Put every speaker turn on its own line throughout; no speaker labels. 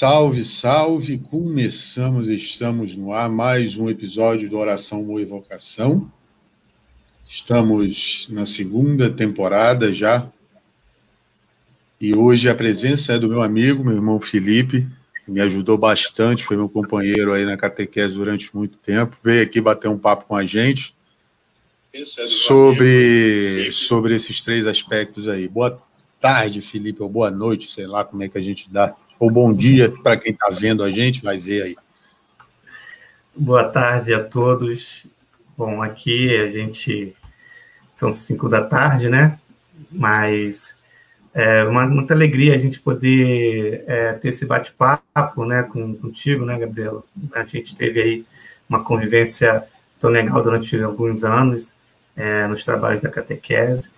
Salve, salve! Começamos, estamos no ar, mais um episódio do Oração ou Evocação. Estamos na segunda temporada já. E hoje a presença é do meu amigo, meu irmão Felipe, que me ajudou bastante, foi meu companheiro aí na catequese durante muito tempo. Veio aqui bater um papo com a gente é sobre, sobre esses três aspectos aí. Boa tarde, Felipe, ou boa noite, sei lá como é que a gente dá ou bom dia para quem está vendo a gente, vai ver aí.
Boa tarde a todos. Bom, aqui a gente são cinco da tarde, né? Mas é uma, muita alegria a gente poder é, ter esse bate-papo, né, com, contigo, né, Gabriela? A gente teve aí uma convivência tão legal durante alguns anos é, nos trabalhos da catequese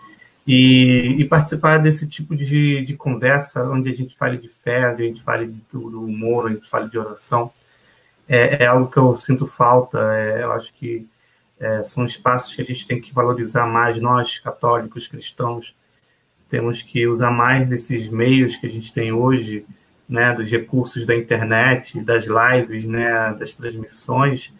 e, e, participar desse tipo de, de, conversa, onde a gente fale de fé, onde a gente fale de, do humor, a gente fale de oração, é, é algo que eu sinto falta. É, eu acho que é, são espaços que a gente tem que valorizar mais, nós, católicos, cristãos, temos que usar mais desses meios que a gente tem hoje, né, dos recursos da internet, das lives, né, das transmissões,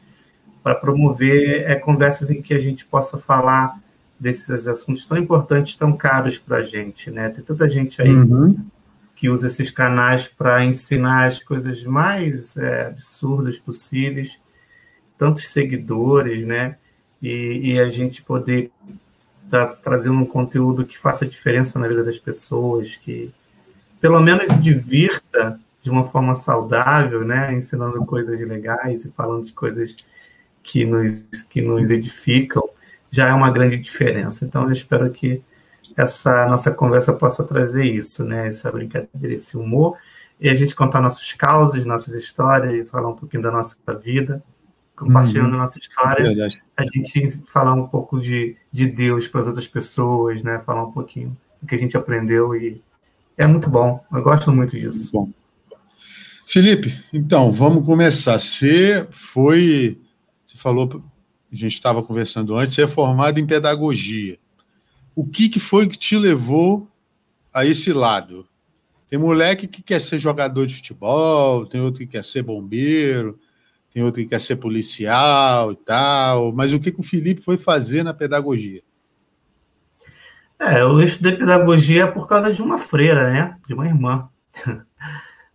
para promover é, conversas em que a gente possa falar desses assuntos tão importantes, tão caros para a gente, né? Tem tanta gente aí uhum. que usa esses canais para ensinar as coisas mais é, absurdas possíveis, tantos seguidores, né? E, e a gente poder estar tá trazendo um conteúdo que faça diferença na vida das pessoas, que pelo menos se divirta de uma forma saudável, né? Ensinando coisas legais e falando de coisas que nos, que nos edificam já é uma grande diferença. Então, eu espero que essa nossa conversa possa trazer isso, né? Essa brincadeira, esse humor, e a gente contar nossos causos, nossas histórias, falar um pouquinho da nossa vida, compartilhando uhum. nossa história, é a gente falar um pouco de, de Deus para as outras pessoas, né? Falar um pouquinho do que a gente aprendeu e é muito bom. Eu gosto muito disso. Muito bom.
Felipe, então, vamos começar. Você foi, você falou a gente estava conversando antes, você é formado em pedagogia. O que, que foi que te levou a esse lado? Tem moleque que quer ser jogador de futebol, tem outro que quer ser bombeiro, tem outro que quer ser policial e tal. Mas o que, que o Felipe foi fazer na pedagogia?
É, eu estudei pedagogia por causa de uma freira, né? De uma irmã.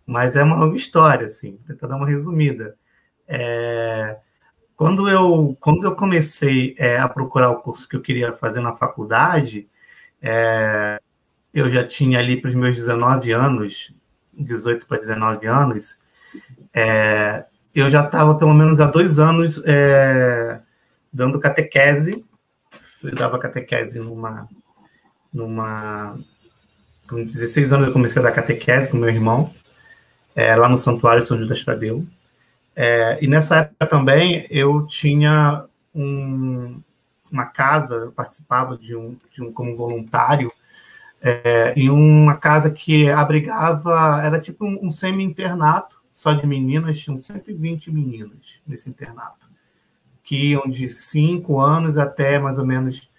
Mas é uma, uma história, assim, vou tentar dar uma resumida. É, quando eu, quando eu comecei é, a procurar o curso que eu queria fazer na faculdade, é, eu já tinha ali para os meus 19 anos, 18 para 19 anos, é, eu já estava pelo menos há dois anos é, dando catequese, eu dava catequese numa, numa, com 16 anos eu comecei a dar catequese com meu irmão, é, lá no Santuário São Judas Tadeu, é, e nessa época também eu tinha um, uma casa, eu participava de um, de um como voluntário, é, em uma casa que abrigava, era tipo um, um semi-internato, só de meninas, tinham 120 meninas nesse internato, que iam de 5 anos até mais ou menos,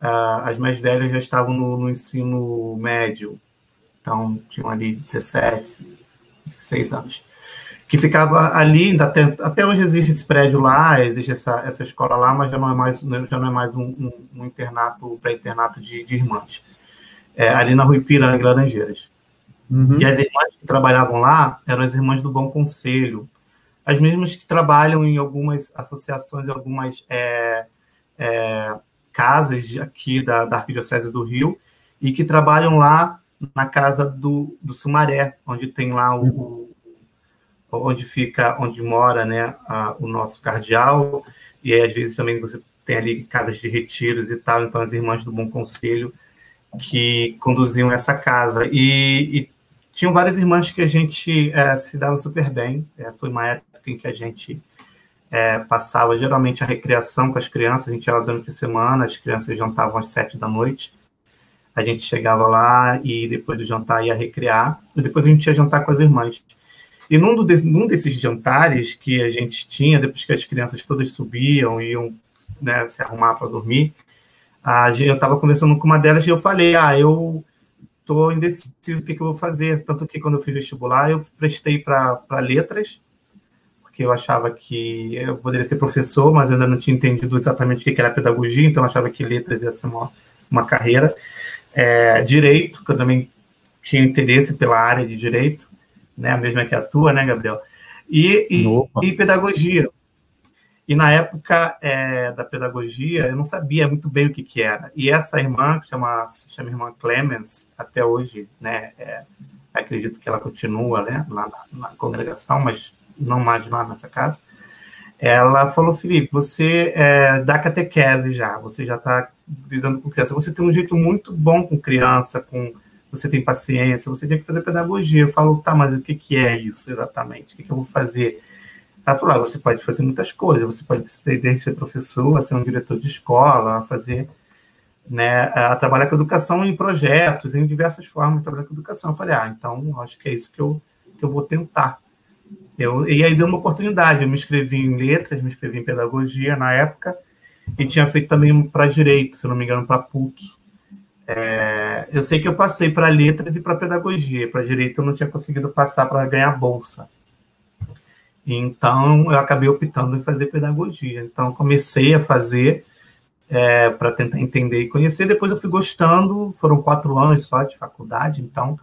uh, as mais velhas já estavam no, no ensino médio, então tinham ali 17, 16 anos que ficava ali, até, até hoje existe esse prédio lá, existe essa, essa escola lá, mas já não é mais, já não é mais um, um, um internato, pré-internato de, de irmãs. É, ali na rua Ipiranga, Laranjeiras. Uhum. E as irmãs que trabalhavam lá eram as irmãs do Bom Conselho, as mesmas que trabalham em algumas associações, algumas é, é, casas aqui da, da Arquidiocese do Rio, e que trabalham lá na casa do, do Sumaré, onde tem lá o, onde fica, onde mora, né, a, o nosso cardeal, e aí, às vezes também você tem ali casas de retiros e tal, então as irmãs do Bom Conselho que conduziam essa casa. E, e tinham várias irmãs que a gente é, se dava super bem, é, foi uma época em que a gente é, passava geralmente a recreação com as crianças, a gente lá durante a semana, as crianças jantavam às sete da noite, a gente chegava lá e depois do jantar ia recrear, e depois a gente ia jantar com as irmãs. E num, num desses jantares que a gente tinha, depois que as crianças todas subiam, iam né, se arrumar para dormir, a, eu estava conversando com uma delas e eu falei, ah, eu estou indeciso o que, que, eu vou fazer. Tanto que quando eu fiz vestibular, eu prestei para letras, porque eu achava que eu poderia ser professor, mas eu ainda não tinha entendido exatamente o que era pedagogia, então eu achava que letras ia ser uma, uma carreira. É, direito, que eu também tinha interesse pela área de direito, né, a mesma que a tua, né, Gabriel? E, e, e pedagogia. E na época é, da pedagogia, eu não sabia muito bem o que, que era. E essa irmã, que chama, se chama irmã Clemens, até hoje, né, é, acredito que ela continua né, lá na, na, congregação, mas não mais lá nessa casa. Ela falou, Felipe, você é, dá catequese já, você já está lidando com criança, você tem um jeito muito bom com criança, com você tem paciência, você tem que fazer pedagogia. Eu falo, tá, mas o que, que é isso exatamente? O que, que eu vou fazer? Ela falou: ah, você pode fazer muitas coisas, você pode ser professor, ser um diretor de escola, fazer, né, a trabalhar com educação em projetos, em diversas formas de trabalhar com educação. Eu falei: ah, então acho que é isso que eu, que eu vou tentar. Eu, e aí deu uma oportunidade. Eu me inscrevi em letras, me inscrevi em pedagogia na época, e tinha feito também para direito, se não me engano, para PUC. É, eu sei que eu passei para letras e para pedagogia. Para direito eu não tinha conseguido passar para ganhar bolsa. Então, eu acabei optando em fazer pedagogia. Então, comecei a fazer é, para tentar entender e conhecer. Depois, eu fui gostando. Foram quatro anos só de faculdade, então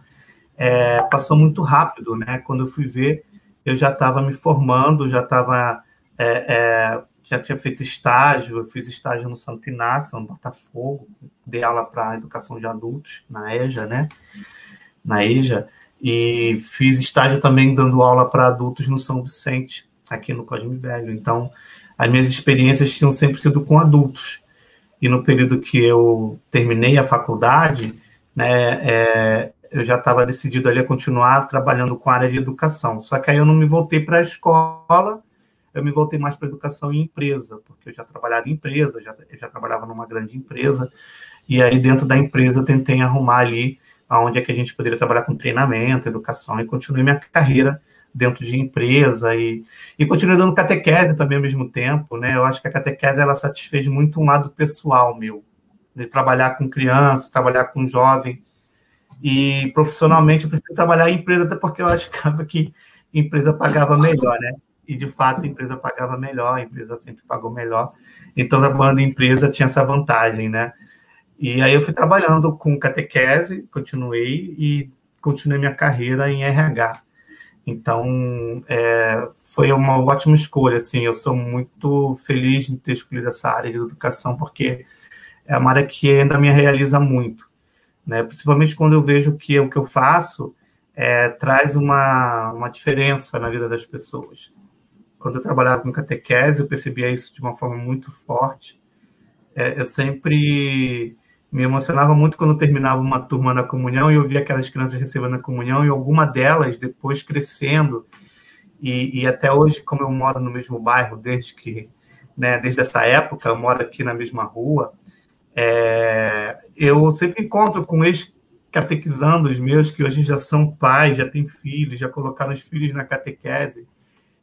é, passou muito rápido, né? Quando eu fui ver, eu já estava me formando, já estava é, é, já tinha feito estágio. Eu fiz estágio no Santo Inácio, no Botafogo, dei aula para educação de adultos na EJA, né? Na EJA e fiz estágio também dando aula para adultos no São Vicente, aqui no Cosme Velho. Então, as minhas experiências tinham sempre sido com adultos. E no período que eu terminei a faculdade, né, é, eu já estava decidido ali a continuar trabalhando com a área de educação. Só que aí eu não me voltei para a escola, eu me voltei mais para educação em empresa, porque eu já trabalhava em empresa, já, eu já trabalhava numa grande empresa, e aí dentro da empresa eu tentei arrumar ali onde é que a gente poderia trabalhar com treinamento, educação, e continuei minha carreira dentro de empresa e, e continuei dando catequese também ao mesmo tempo, né? Eu acho que a catequese, ela satisfez muito um lado pessoal meu, de trabalhar com criança, trabalhar com jovem, e profissionalmente eu prefiro trabalhar em empresa, até porque eu achava que empresa pagava melhor, né? E de fato a empresa pagava melhor, a empresa sempre pagou melhor. Então, trabalhando em empresa tinha essa vantagem, né? E aí eu fui trabalhando com catequese, continuei e continuei minha carreira em RH. Então, é, foi uma ótima escolha, assim, eu sou muito feliz de ter escolhido essa área de educação, porque é uma área que ainda me realiza muito, né? Principalmente quando eu vejo que o que eu faço é, traz uma, uma diferença na vida das pessoas. Quando eu trabalhava com catequese, eu percebia isso de uma forma muito forte. É, eu sempre me emocionava muito quando terminava uma turma na comunhão e eu via aquelas crianças recebendo a comunhão e alguma delas depois crescendo e, e, até hoje como eu moro no mesmo bairro desde que né, desde essa época eu moro aqui na mesma rua é, eu sempre encontro com ex catequizando os meus que hoje já são pais já têm filhos já colocaram os filhos na catequese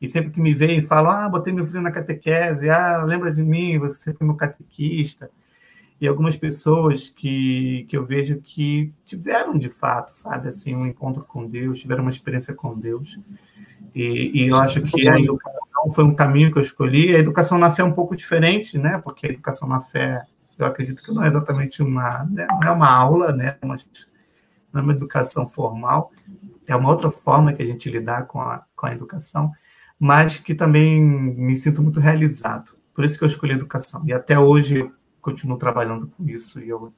e sempre que me veem falam ah botei meu filho na catequese ah lembra de mim você foi meu catequista e algumas pessoas que, que eu vejo que tiveram de fato, sabe, assim, um encontro com Deus, tiveram uma experiência com Deus. E, e eu acho que a educação foi um caminho que eu escolhi. A educação na fé é um pouco diferente, né? Porque a educação na fé, eu acredito que não é exatamente uma, né? não é uma aula, né? Mas não é uma educação formal, é uma outra forma que a gente lidar com a, com a educação, mas que também me sinto muito realizado. Por isso que eu escolhi educação. E até hoje continuo trabalhando com isso e eu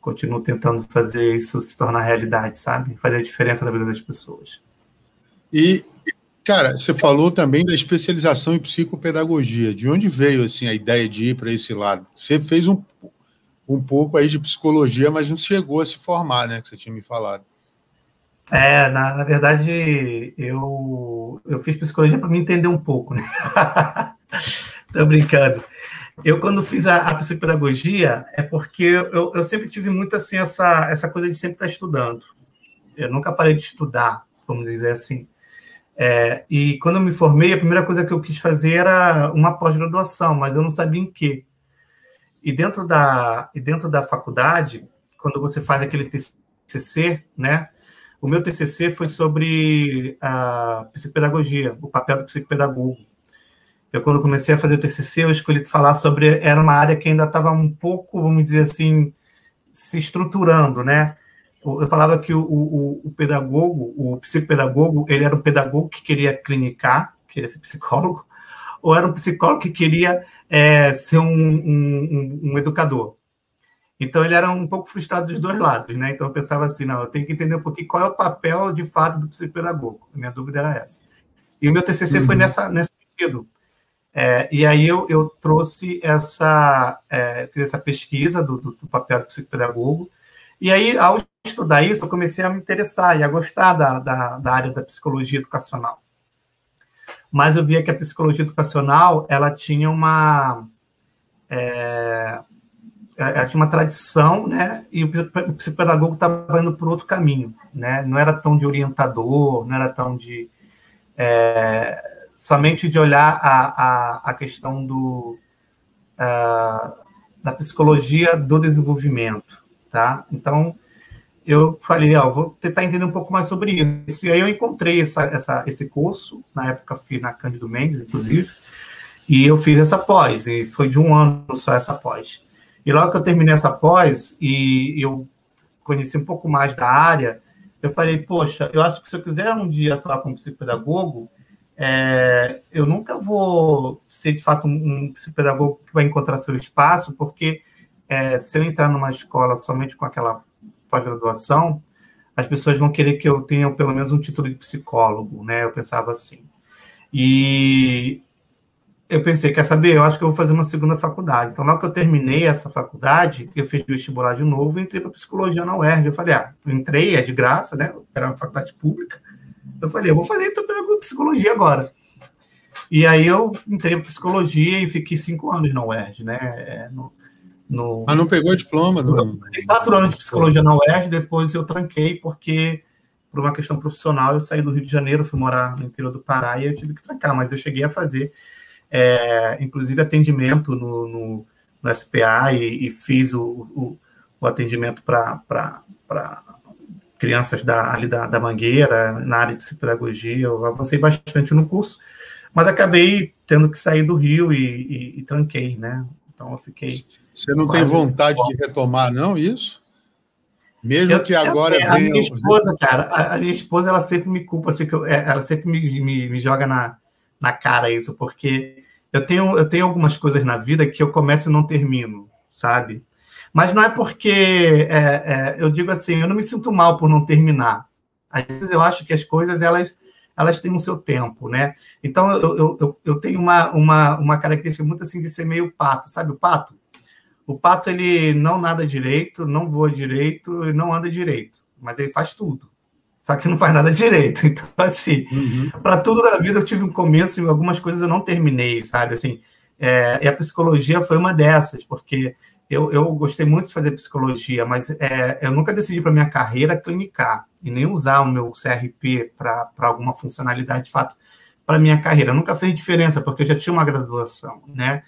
continuo tentando fazer isso se tornar realidade, sabe? Fazer a diferença na vida das pessoas.
E, cara, você falou também da especialização em psicopedagogia. De onde veio assim a ideia de ir para esse lado? Você fez um, um pouco aí de psicologia, mas não chegou a se formar, né? Que você tinha me falado.
É, na, na verdade, eu, eu fiz psicologia para me entender um pouco, né? Tô brincando. Eu, quando fiz a, a psicopedagogia, é porque eu, eu, sempre tive muito assim essa, essa coisa de sempre estar estudando. Eu nunca parei de estudar, vamos dizer assim. É, e quando eu me formei, a primeira coisa que eu quis fazer era uma pós-graduação, mas eu não sabia em quê. E dentro da, e dentro da faculdade, quando você faz aquele TCC, né? O meu TCC foi sobre a psicopedagogia, o papel do psicopedagogo. Eu, quando comecei a fazer o TCC, eu escolhi falar sobre. Era uma área que ainda estava um pouco, vamos dizer assim, se estruturando, né? Eu falava que o, o, o pedagogo, o psicopedagogo, ele era um pedagogo que queria clinicar, queria ser psicólogo, ou era um psicólogo que queria é, ser um, um, um, educador. Então ele era um pouco frustrado dos dois lados, né? Então eu pensava assim, não, eu tenho que entender um pouquinho qual é o papel de fato do psicopedagogo. A minha dúvida era essa. E o meu TCC uhum. foi nessa, nesse sentido. É, e aí eu, eu trouxe essa, é, fiz essa pesquisa do, do, do, papel do psicopedagogo, e aí ao estudar isso eu comecei a me interessar e a gostar da, da, da área da psicologia educacional. Mas eu via que a psicologia educacional, ela tinha uma... É, ela tinha uma tradição, né? E o psicopedagogo estava indo por outro caminho, né? Não era tão de orientador, não era tão de é, somente de olhar a, a, a questão do, uh, da psicologia do desenvolvimento, tá? Então, eu falei, ó, vou tentar entender um pouco mais sobre isso. E aí eu encontrei essa, essa, esse curso, na época fui na Cândido Mendes, inclusive, e eu fiz essa pós, e foi de um ano só essa pós. E logo que eu terminei essa pós, e eu conheci um pouco mais da área, eu falei, poxa, eu acho que se eu quiser um dia atuar como psicopedagogo, é, eu nunca vou ser, de fato, um, psicopedagogo que vai encontrar seu espaço, porque é, se eu entrar numa escola somente com aquela pós-graduação, as pessoas vão querer que eu tenha pelo menos um título de psicólogo, né? Eu pensava assim. E eu pensei, quer saber? Eu acho que eu vou fazer uma segunda faculdade. Então, logo que eu terminei essa faculdade, eu fiz vestibular de novo e entrei para psicologia na UERJ. Eu falei, ah, entrei, é de graça, né? Era uma faculdade pública. Eu falei, eu vou fazer então psicologia agora. E aí eu entrei para psicologia e fiquei cinco anos na UERJ, né? É, no,
no, ah, não pegou diploma? Não...
Eu quatro anos de psicologia na UERJ, depois eu tranquei porque, por uma questão profissional, eu saí do Rio de Janeiro, fui morar no interior do Pará e eu tive que trancar, mas eu cheguei a fazer, é, inclusive, atendimento no, no, no SPA e, e fiz o, o, o atendimento para crianças da, ali da, da Mangueira, na área de psicopedagogia, eu avancei bastante no curso, mas acabei tendo que sair do Rio e, e, e tranquei, né? Então eu fiquei.
Você não tem vontade de retomar, não, isso? Mesmo eu, que agora.
Eu, a minha esposa, cara, a, a, minha esposa, ela sempre me culpa, assim, que eu, é, ela sempre me, me, me joga na, na cara isso, porque eu tenho, eu tenho algumas coisas na vida que eu começo e não termino, sabe? Mas não é porque é, é, eu digo assim, eu não me sinto mal por não terminar. Às vezes eu acho que as coisas elas elas têm o seu tempo, né? Então eu, eu, eu tenho uma, uma, uma característica muito assim de ser meio pato, sabe o pato? O pato ele não nada direito, não voa direito, não anda direito, mas ele faz tudo. Só que não faz nada direito. Então, assim, uhum. para tudo na vida eu tive um começo e algumas coisas eu não terminei, sabe? Assim, é, e a psicologia foi uma dessas, porque eu, eu gostei muito de fazer psicologia, mas é, eu nunca decidi para minha carreira clinicar e nem usar o meu CRP para alguma funcionalidade de fato para minha carreira. Nunca fez diferença, porque eu já tinha uma graduação, né?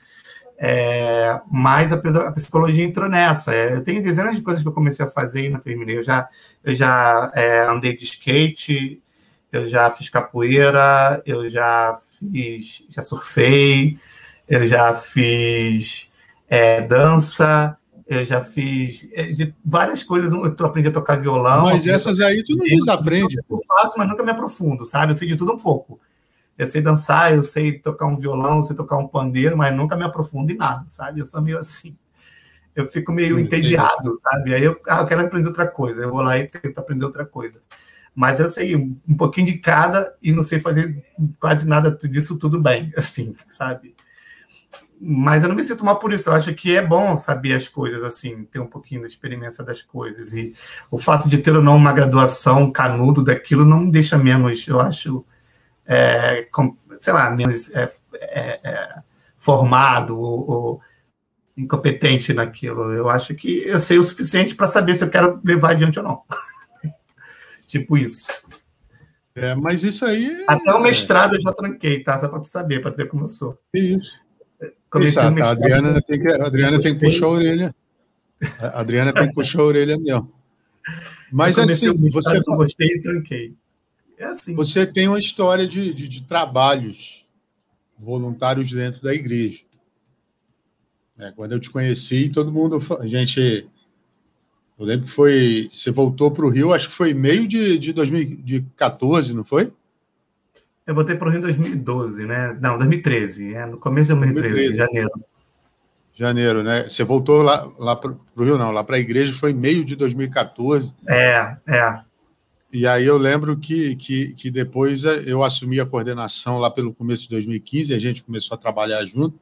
É, mas a, a, psicologia entrou nessa. É, eu tenho dezenas de coisas que eu comecei a fazer e não terminei. Eu já, eu já é, andei de skate, eu já fiz capoeira, eu já fiz, já surfei, eu já fiz é, dança, eu já fiz é, várias coisas. Eu aprendi a tocar violão.
Mas essas aí tu não desaprende.
Eu faço, mas nunca me aprofundo, sabe? Eu sei de tudo um pouco. Eu sei dançar, eu sei tocar um violão, eu sei tocar um pandeiro, mas nunca me aprofundo em nada, sabe? Eu sou meio assim. Eu fico meio entediado, sabe? Aí eu, ah, eu quero aprender outra coisa. Eu vou lá e tento aprender outra coisa. Mas eu sei um pouquinho de cada e não sei fazer quase nada disso tudo bem, assim, sabe? mas eu não me sinto mal por isso. Eu acho que é bom saber as coisas assim, ter um pouquinho da experiência das coisas. E o fato de ter ou não uma graduação canudo daquilo não me deixa menos, eu acho, é, com, sei lá, menos é, é, é formado ou, ou, incompetente naquilo. Eu acho que eu sei o suficiente para saber se eu quero levar adiante ou não. tipo isso.
É, mas isso aí.
Até o mestrado eu já tranquei, tá? Só para tu saber, para ver como eu sou.
Isso. Exato, a Adriana tem que, a Adriana tem que puxar a orelha. A Adriana tem que puxar a orelha mesmo. Mas assim,
você não gostei e tranquei.
É assim. Você tem uma história de, de, de trabalhos voluntários dentro da igreja. É, quando eu te conheci, todo mundo, a gente, eu lembro que foi, você voltou para o Rio, acho que foi meio de, de 2014, não foi?
Eu voltei para o Rio em 2012, né? Não, 2013, é, no começo de 2013, 2013. janeiro.
Janeiro, né? Você voltou lá, lá para o Rio, não, lá para a igreja foi meio de 2014.
É, é.
E aí eu lembro que, que, que depois eu assumi a coordenação lá pelo começo de 2015, a gente começou a trabalhar junto.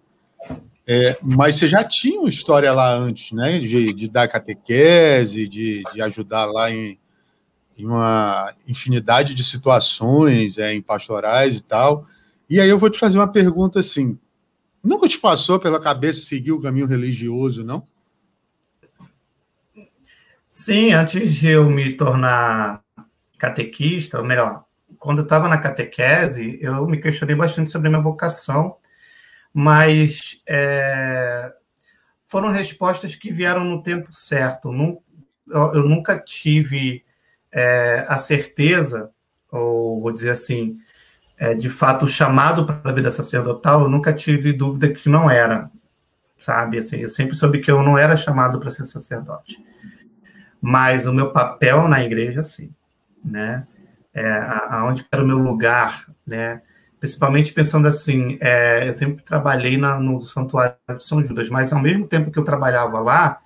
É, mas você já tinha uma história lá antes, né? De, de dar catequese, de, de ajudar lá em, em, uma infinidade de situações, é, em pastorais e tal. E aí eu vou te fazer uma pergunta assim: nunca te passou pela cabeça seguir o caminho religioso, não?
Sim, antes de eu me tornar catequista, ou melhor, quando eu estava na catequese, eu me questionei bastante sobre a minha vocação mas é, foram respostas que vieram no tempo certo. Eu, nunca tive é, a certeza, ou vou dizer assim, é, de fato, chamado para a vida sacerdotal, eu nunca tive dúvida que não era, sabe? Assim, eu sempre soube que eu não era chamado para ser sacerdote. Mas o meu papel na igreja, sim, né? É, aonde era o meu lugar, né? principalmente pensando assim, é, eu sempre trabalhei na, no Santuário de São Judas, mas ao mesmo tempo que eu trabalhava lá,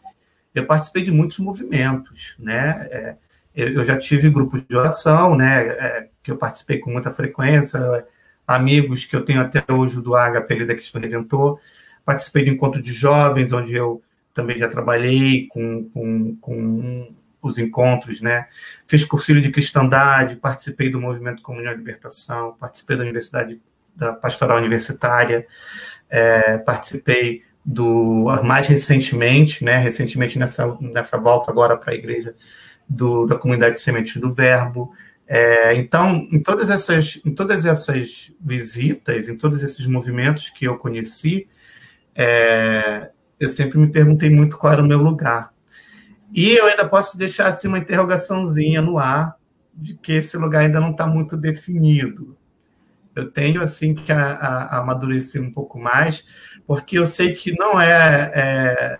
eu participei de muitos movimentos, né? É, eu, eu, já tive grupos de oração, né? É, que eu participei com muita frequência, amigos que eu tenho até hoje do HP da Cristo Redentor, participei de encontro de jovens, onde eu também já trabalhei com, com, com os encontros, né? Fiz cursilho de cristandade, participei do movimento Comunhão e Libertação, participei da Universidade da Pastoral Universitária, é, participei do mais recentemente, né? Recentemente nessa nessa volta agora para a igreja do, da comunidade Semente do Verbo. É, então, em todas essas em todas essas visitas, em todos esses movimentos que eu conheci, é, eu sempre me perguntei muito qual era o meu lugar, e eu ainda posso deixar assim uma interrogaçãozinha no ar de que esse lugar ainda não está muito definido. Eu tenho assim que amadurecer um pouco mais, porque eu sei que não é, é,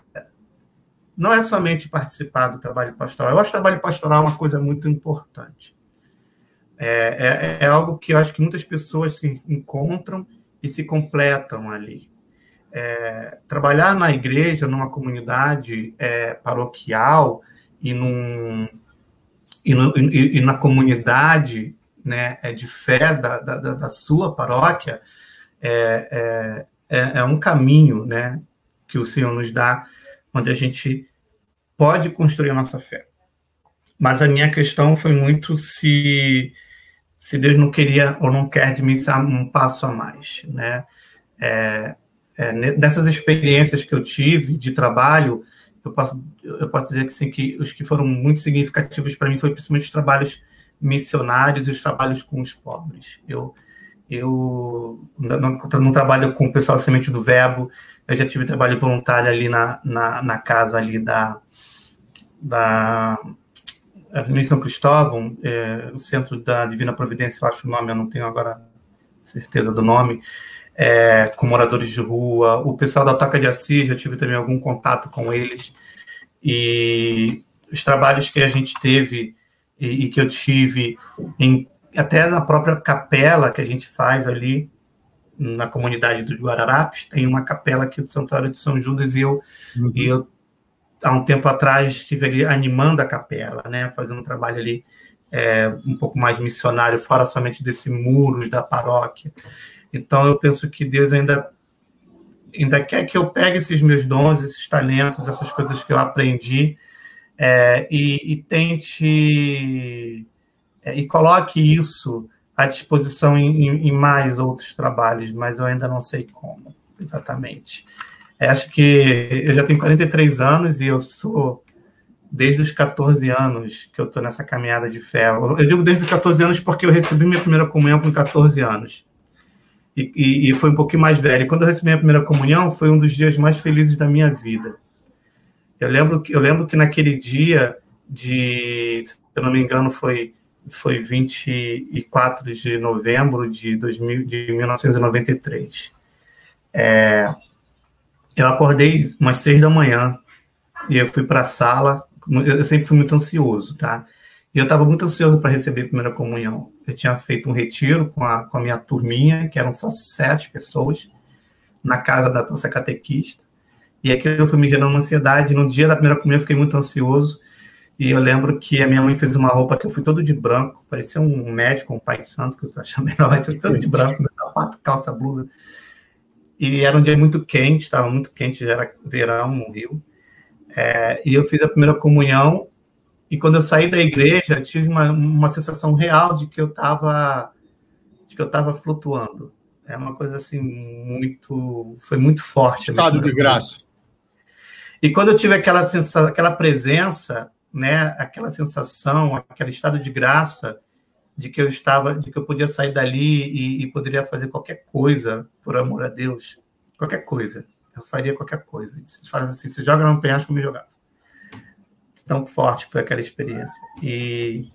não é somente participar do trabalho pastoral. Eu acho o trabalho pastoral é uma coisa muito importante. É, é, é algo que eu acho que muitas pessoas se encontram e se completam ali é, trabalhar na igreja, numa comunidade é, paroquial e, num, e, no, e, e, na comunidade né, é de fé da, da, da sua paróquia é, é, é, é, um caminho né, que o Senhor nos dá, onde a gente pode construir a nossa fé. Mas a minha questão foi muito se, se Deus não queria ou não quer de mim um passo a mais. Né? É, nessas experiências que eu tive de trabalho, eu posso, eu posso dizer que, sim, que os que foram muito significativos para mim foi principalmente os trabalhos missionários e os trabalhos com os pobres. Eu, eu não, não trabalho com o pessoal Semente do Verbo, eu já tive trabalho voluntário ali na, na, na casa ali da, da Avenida São Cristóvão, é, o Centro da Divina Providência, eu acho o nome, eu não tenho agora certeza do nome, é, com moradores de rua. O pessoal da Toca de Assis, já tive também algum contato com eles. E os trabalhos que a gente teve e, e que eu tive, em, até na própria capela que a gente faz ali na comunidade dos Guararapes, tem uma capela aqui do Santuário de São Judas e eu, uhum. e eu há um tempo atrás estive ali animando a capela, né, fazendo um trabalho ali é, um pouco mais missionário, fora somente desse muros da paróquia. Então eu penso que Deus ainda ainda quer que eu pegue esses meus dons, esses talentos, essas coisas que eu aprendi é, e, e, tente é, e coloque isso à disposição em, em, mais outros trabalhos, mas eu ainda não sei como exatamente. É, acho que eu já tenho 43 anos e eu sou desde os 14 anos que eu estou nessa caminhada de fé. Eu digo desde os 14 anos porque eu recebi minha primeira comunhão com 14 anos e, e, e foi um pouquinho mais velho. Quando eu recebi a primeira comunhão, foi um dos dias mais felizes da minha vida. Eu lembro que, eu lembro que naquele dia de, se eu não me engano, foi foi 24 de novembro de, 2000, de 1993. É, eu acordei umas seis da manhã e eu fui para a sala. Eu sempre fui muito ansioso, tá? E eu estava muito ansioso para receber a primeira comunhão. Eu tinha feito um retiro com a, com a minha turminha, que eram só sete pessoas, na casa da nossa catequista. E aquilo foi me gerando uma ansiedade. No dia da primeira comunhão, eu fiquei muito ansioso. E eu lembro que a minha mãe fez uma roupa que eu fui todo de branco, parecia um médico, um pai santo, que eu achando melhor, mas eu todo de branco, sapato, calça, blusa. E era um dia muito quente, estava muito quente, já era verão no Rio. É, e eu fiz a primeira comunhão, e quando eu saí da igreja, tive uma, uma sensação real de que eu estava de que eu estava flutuando. É uma coisa assim muito, foi muito forte.
Estado de graça.
E quando eu tive aquela sensação, aquela presença, né, aquela sensação, aquele estado de graça de que eu estava, de que eu podia sair dali e, e poderia fazer qualquer coisa por amor a Deus, qualquer coisa, eu faria qualquer coisa. Se faz assim, se joga no penhasco, eu me jogava. Tão forte foi aquela experiência. E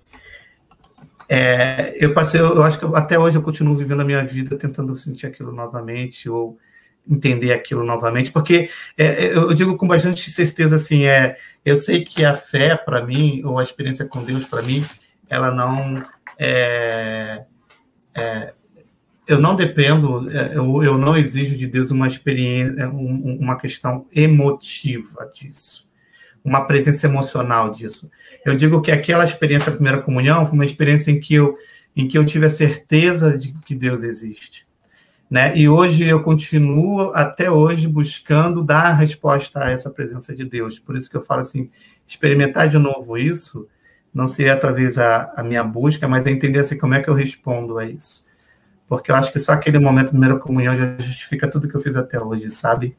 é, eu passei, eu acho que até hoje eu continuo vivendo a minha vida tentando sentir aquilo novamente ou entender aquilo novamente, porque é, é, eu digo com bastante certeza assim, é, eu sei que a fé para mim ou a experiência com Deus para mim, ela não é, é, eu não dependo, é, eu, eu não exijo de Deus uma experiência, um, uma questão emotiva disso, uma presença emocional disso. Eu digo que aquela experiência da primeira comunhão foi uma experiência em que eu em que eu tive a certeza de que Deus existe né? E hoje eu continuo até hoje buscando dar resposta a essa presença de Deus. Por isso que eu falo assim, experimentar de novo isso não seria através a, a minha busca, mas é entender assim como é que eu respondo a isso. Porque eu acho que só aquele momento, primeira comunhão, já justifica tudo que eu fiz até hoje, sabe?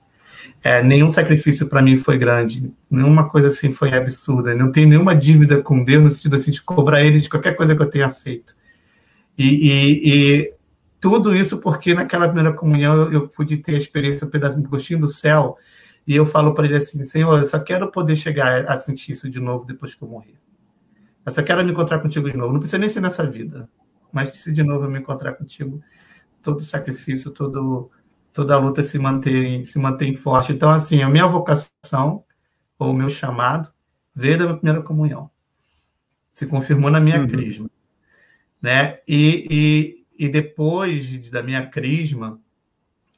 É, nenhum sacrifício para mim foi grande, nenhuma coisa assim foi absurda, não tenho nenhuma dívida com Deus no sentido assim de cobrar Ele de qualquer coisa que eu tenha feito. E, e, e tudo isso porque naquela primeira comunhão eu, eu pude ter a experiência, um pedaço do gostinho do céu, e eu falo para ele assim: Senhor, eu só quero poder chegar a sentir isso de novo depois que eu morrer. Eu só quero me encontrar contigo de novo. Não precisa nem ser nessa vida, mas se de novo eu me encontrar contigo, todo sacrifício, todo, toda a luta se mantém, se mantém forte. Então, assim, a minha vocação, ou o meu chamado, veio da minha primeira comunhão. Se confirmou na minha uhum. crisma. Né? E, e, e depois da minha crisma,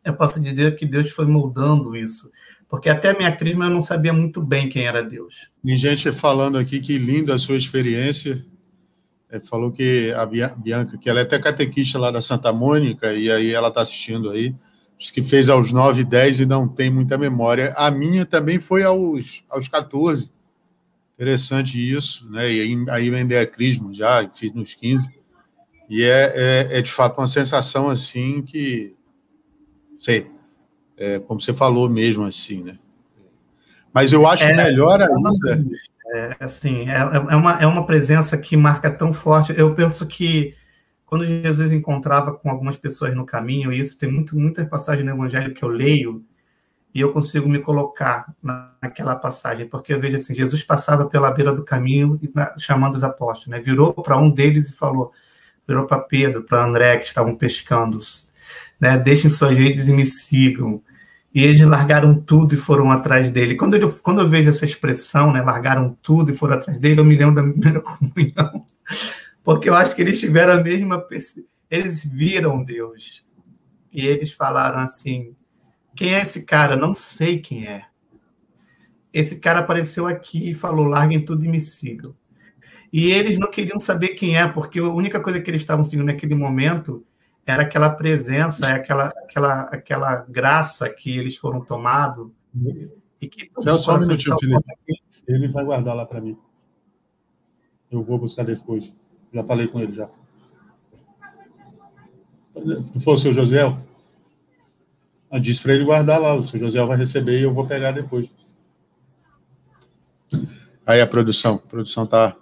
eu posso dizer que Deus foi moldando isso. Porque até a minha crisma eu não sabia muito bem quem era Deus.
Tem gente falando aqui que lindo a sua experiência. É, falou que a Bianca, que ela é até catequista lá da Santa Mônica, e aí ela está assistindo aí. Diz que fez aos 9, 10 e não tem muita memória. A minha também foi aos, aos 14. Interessante isso, né? E aí, aí vendei a crisma já, fiz nos 15. E é, é, é, de fato uma sensação assim que, sei, é, como você falou mesmo assim, né? Mas eu acho é, melhor ainda.
É, assim, é, é, uma, é uma presença que marca tão forte. Eu penso que quando Jesus encontrava com algumas pessoas no caminho, e isso tem muito, muitas passagens no Evangelho que eu leio, e eu consigo me colocar naquela passagem, porque eu vejo assim, Jesus passava pela beira do caminho chamando os apóstolos, né? Virou para um deles e falou: virou para Pedro, para André, que estavam pescando, né? Deixem suas redes e me sigam. E eles largaram tudo e foram atrás dele. Quando eu, quando eu vejo essa expressão, né, largaram tudo e foram atrás dele, eu me lembro da primeira comunhão. Porque eu acho que eles tiveram a mesma. Eles viram Deus. E eles falaram assim: quem é esse cara? Não sei quem é. Esse cara apareceu aqui e falou: larguem tudo e me sigam. E eles não queriam saber quem é, porque a única coisa que eles estavam seguindo naquele momento era aquela presença, aquela, aquela, aquela graça que eles foram tomados.
E que só um minutinho, Felipe. Ele vai guardar lá para mim. Eu vou buscar depois. Já falei com ele já. Se for o seu José, disse para ele guardar lá. O seu José vai receber e eu vou pegar depois. Aí a produção. A produção está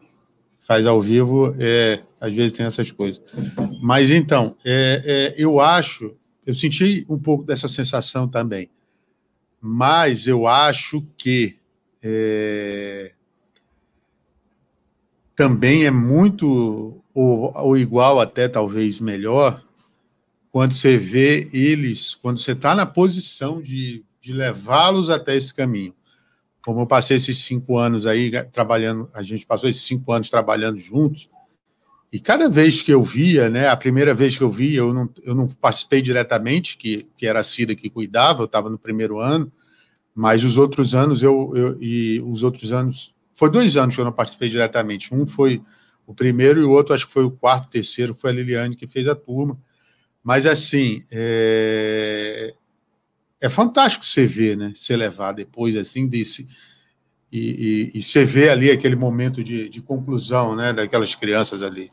faz ao vivo, é, às vezes tem essas coisas. Mas então, é, é, eu acho, eu senti um pouco dessa sensação também, mas eu acho que é, também é muito, ou, ou igual até talvez melhor, quando você vê eles, quando você está na posição de, de levá-los até esse caminho. Como eu passei esses cinco anos aí trabalhando, a gente passou esses cinco anos trabalhando juntos, e cada vez que eu via, né, a primeira vez que eu via, eu não, eu não participei diretamente, que, que era a Cida que cuidava, eu estava no primeiro ano, mas os outros anos eu, eu e os outros anos foi dois anos que eu não participei diretamente. Um foi o primeiro e o outro acho que foi o quarto, terceiro, foi a Liliane que fez a turma. Mas assim, é, é fantástico você ver, né? Você levar depois assim desse e, e, e você vê ali aquele momento de, de conclusão, né? Daquelas crianças ali.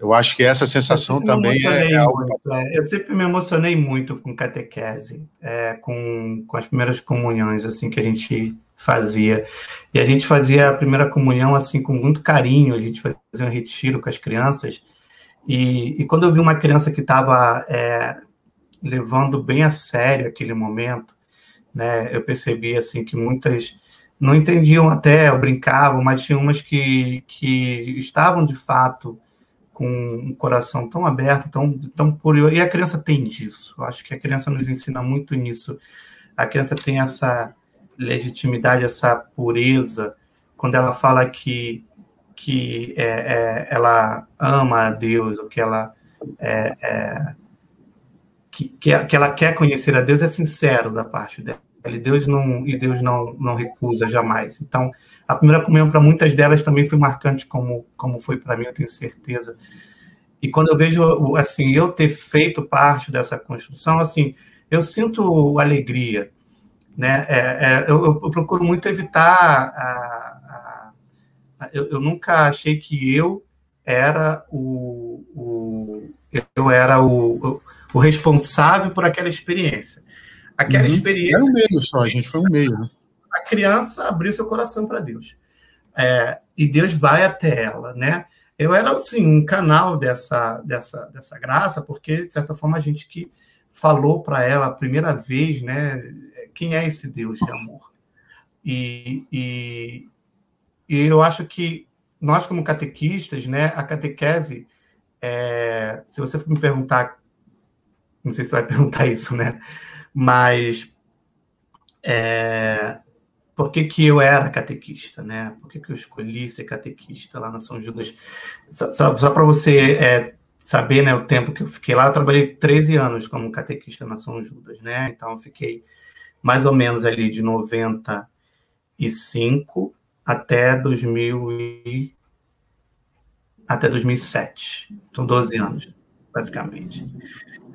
Eu acho que essa sensação também é, é algo.
Eu sempre me emocionei muito com catequese, é, com, com as primeiras comunhões assim que a gente fazia. E a gente fazia a primeira comunhão assim com muito carinho, a gente fazia um retiro com as crianças. E, e quando eu vi uma criança que estava é, levando bem a sério aquele momento, né, eu percebi assim que muitas não entendiam até, brincavam, mas tinha umas que, que estavam de fato com um coração tão aberto, tão, tão puro. E a criança tem disso. Eu acho que a criança nos ensina muito nisso. A criança tem essa legitimidade, essa pureza, quando ela fala que, que é, é, ela ama a Deus, ou que ela, é, é que, que ela quer conhecer a Deus, é sincero da parte dela. E Deus não, e Deus não, não recusa jamais. Então, a primeira comunhão para muitas delas também foi marcante, como, como foi para mim, eu tenho certeza. E quando eu vejo, assim, eu ter feito parte dessa construção, assim, eu sinto alegria, né? É, é, eu, eu, procuro muito evitar. A, a, a, eu, eu, nunca achei que eu era o, o eu era o, o, responsável por aquela experiência. Aquela uhum. experiência. Era
um meio só, a gente foi um meio. Né?
A criança abriu seu coração para Deus. É, e Deus vai até ela, né? Eu era, assim, um canal dessa, dessa, dessa graça, porque, de certa forma, a gente que falou para ela a primeira vez, né? Quem é esse Deus de amor. E, e, e eu acho que nós, como catequistas, né, a catequese, é, se você me perguntar, não sei se você vai perguntar isso, né, mas é, por que, que eu era catequista, né? Por que, que eu escolhi ser catequista lá na São Judas? Só, só, só para você é, saber né, o tempo que eu fiquei lá, eu trabalhei 13 anos como catequista na São Judas, né? Então, eu fiquei mais ou menos ali de 95 até 2000 e... até 2007. São 12 anos, basicamente.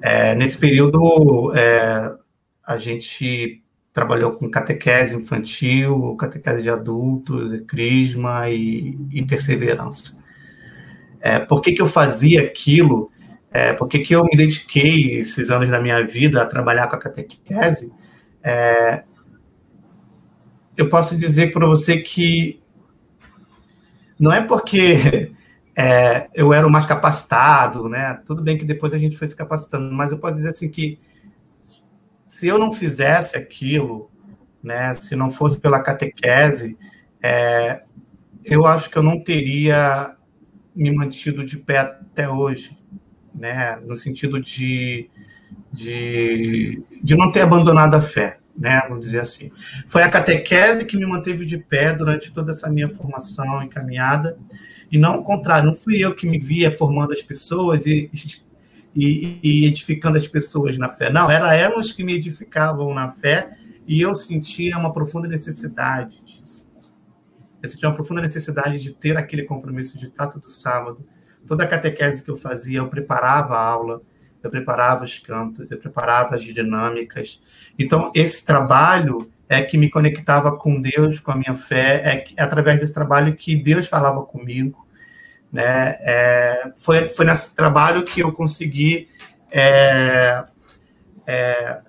É, nesse período, é, a gente trabalhou com catequese infantil, catequese de adultos, crisma e, e perseverança. É, por que, que eu fazia aquilo? É, por que, que eu me dediquei esses anos da minha vida a trabalhar com a catequese? É, eu posso dizer para você que não é porque é, eu era o mais capacitado, né? Tudo bem que depois a gente foi se capacitando, mas eu posso dizer assim que se eu não fizesse aquilo, né? Se não fosse pela catequese, é, eu acho que eu não teria me mantido de pé até hoje, né? No sentido de de, de não ter abandonado a fé, né? Vamos dizer assim. Foi a catequese que me manteve de pé durante toda essa minha formação e caminhada, e não o contrário, não fui eu que me via formando as pessoas e, e, e edificando as pessoas na fé. Não, era elas que me edificavam na fé e eu sentia uma profunda necessidade disso. Eu sentia uma profunda necessidade de ter aquele compromisso de estar todo sábado. Toda a catequese que eu fazia, eu preparava a aula, eu preparava os cantos, eu preparava as dinâmicas. Então, esse trabalho é que me conectava com Deus, com a minha fé, é, que, é através desse trabalho que Deus falava comigo. Né? É, foi, foi nesse trabalho que eu consegui é, é,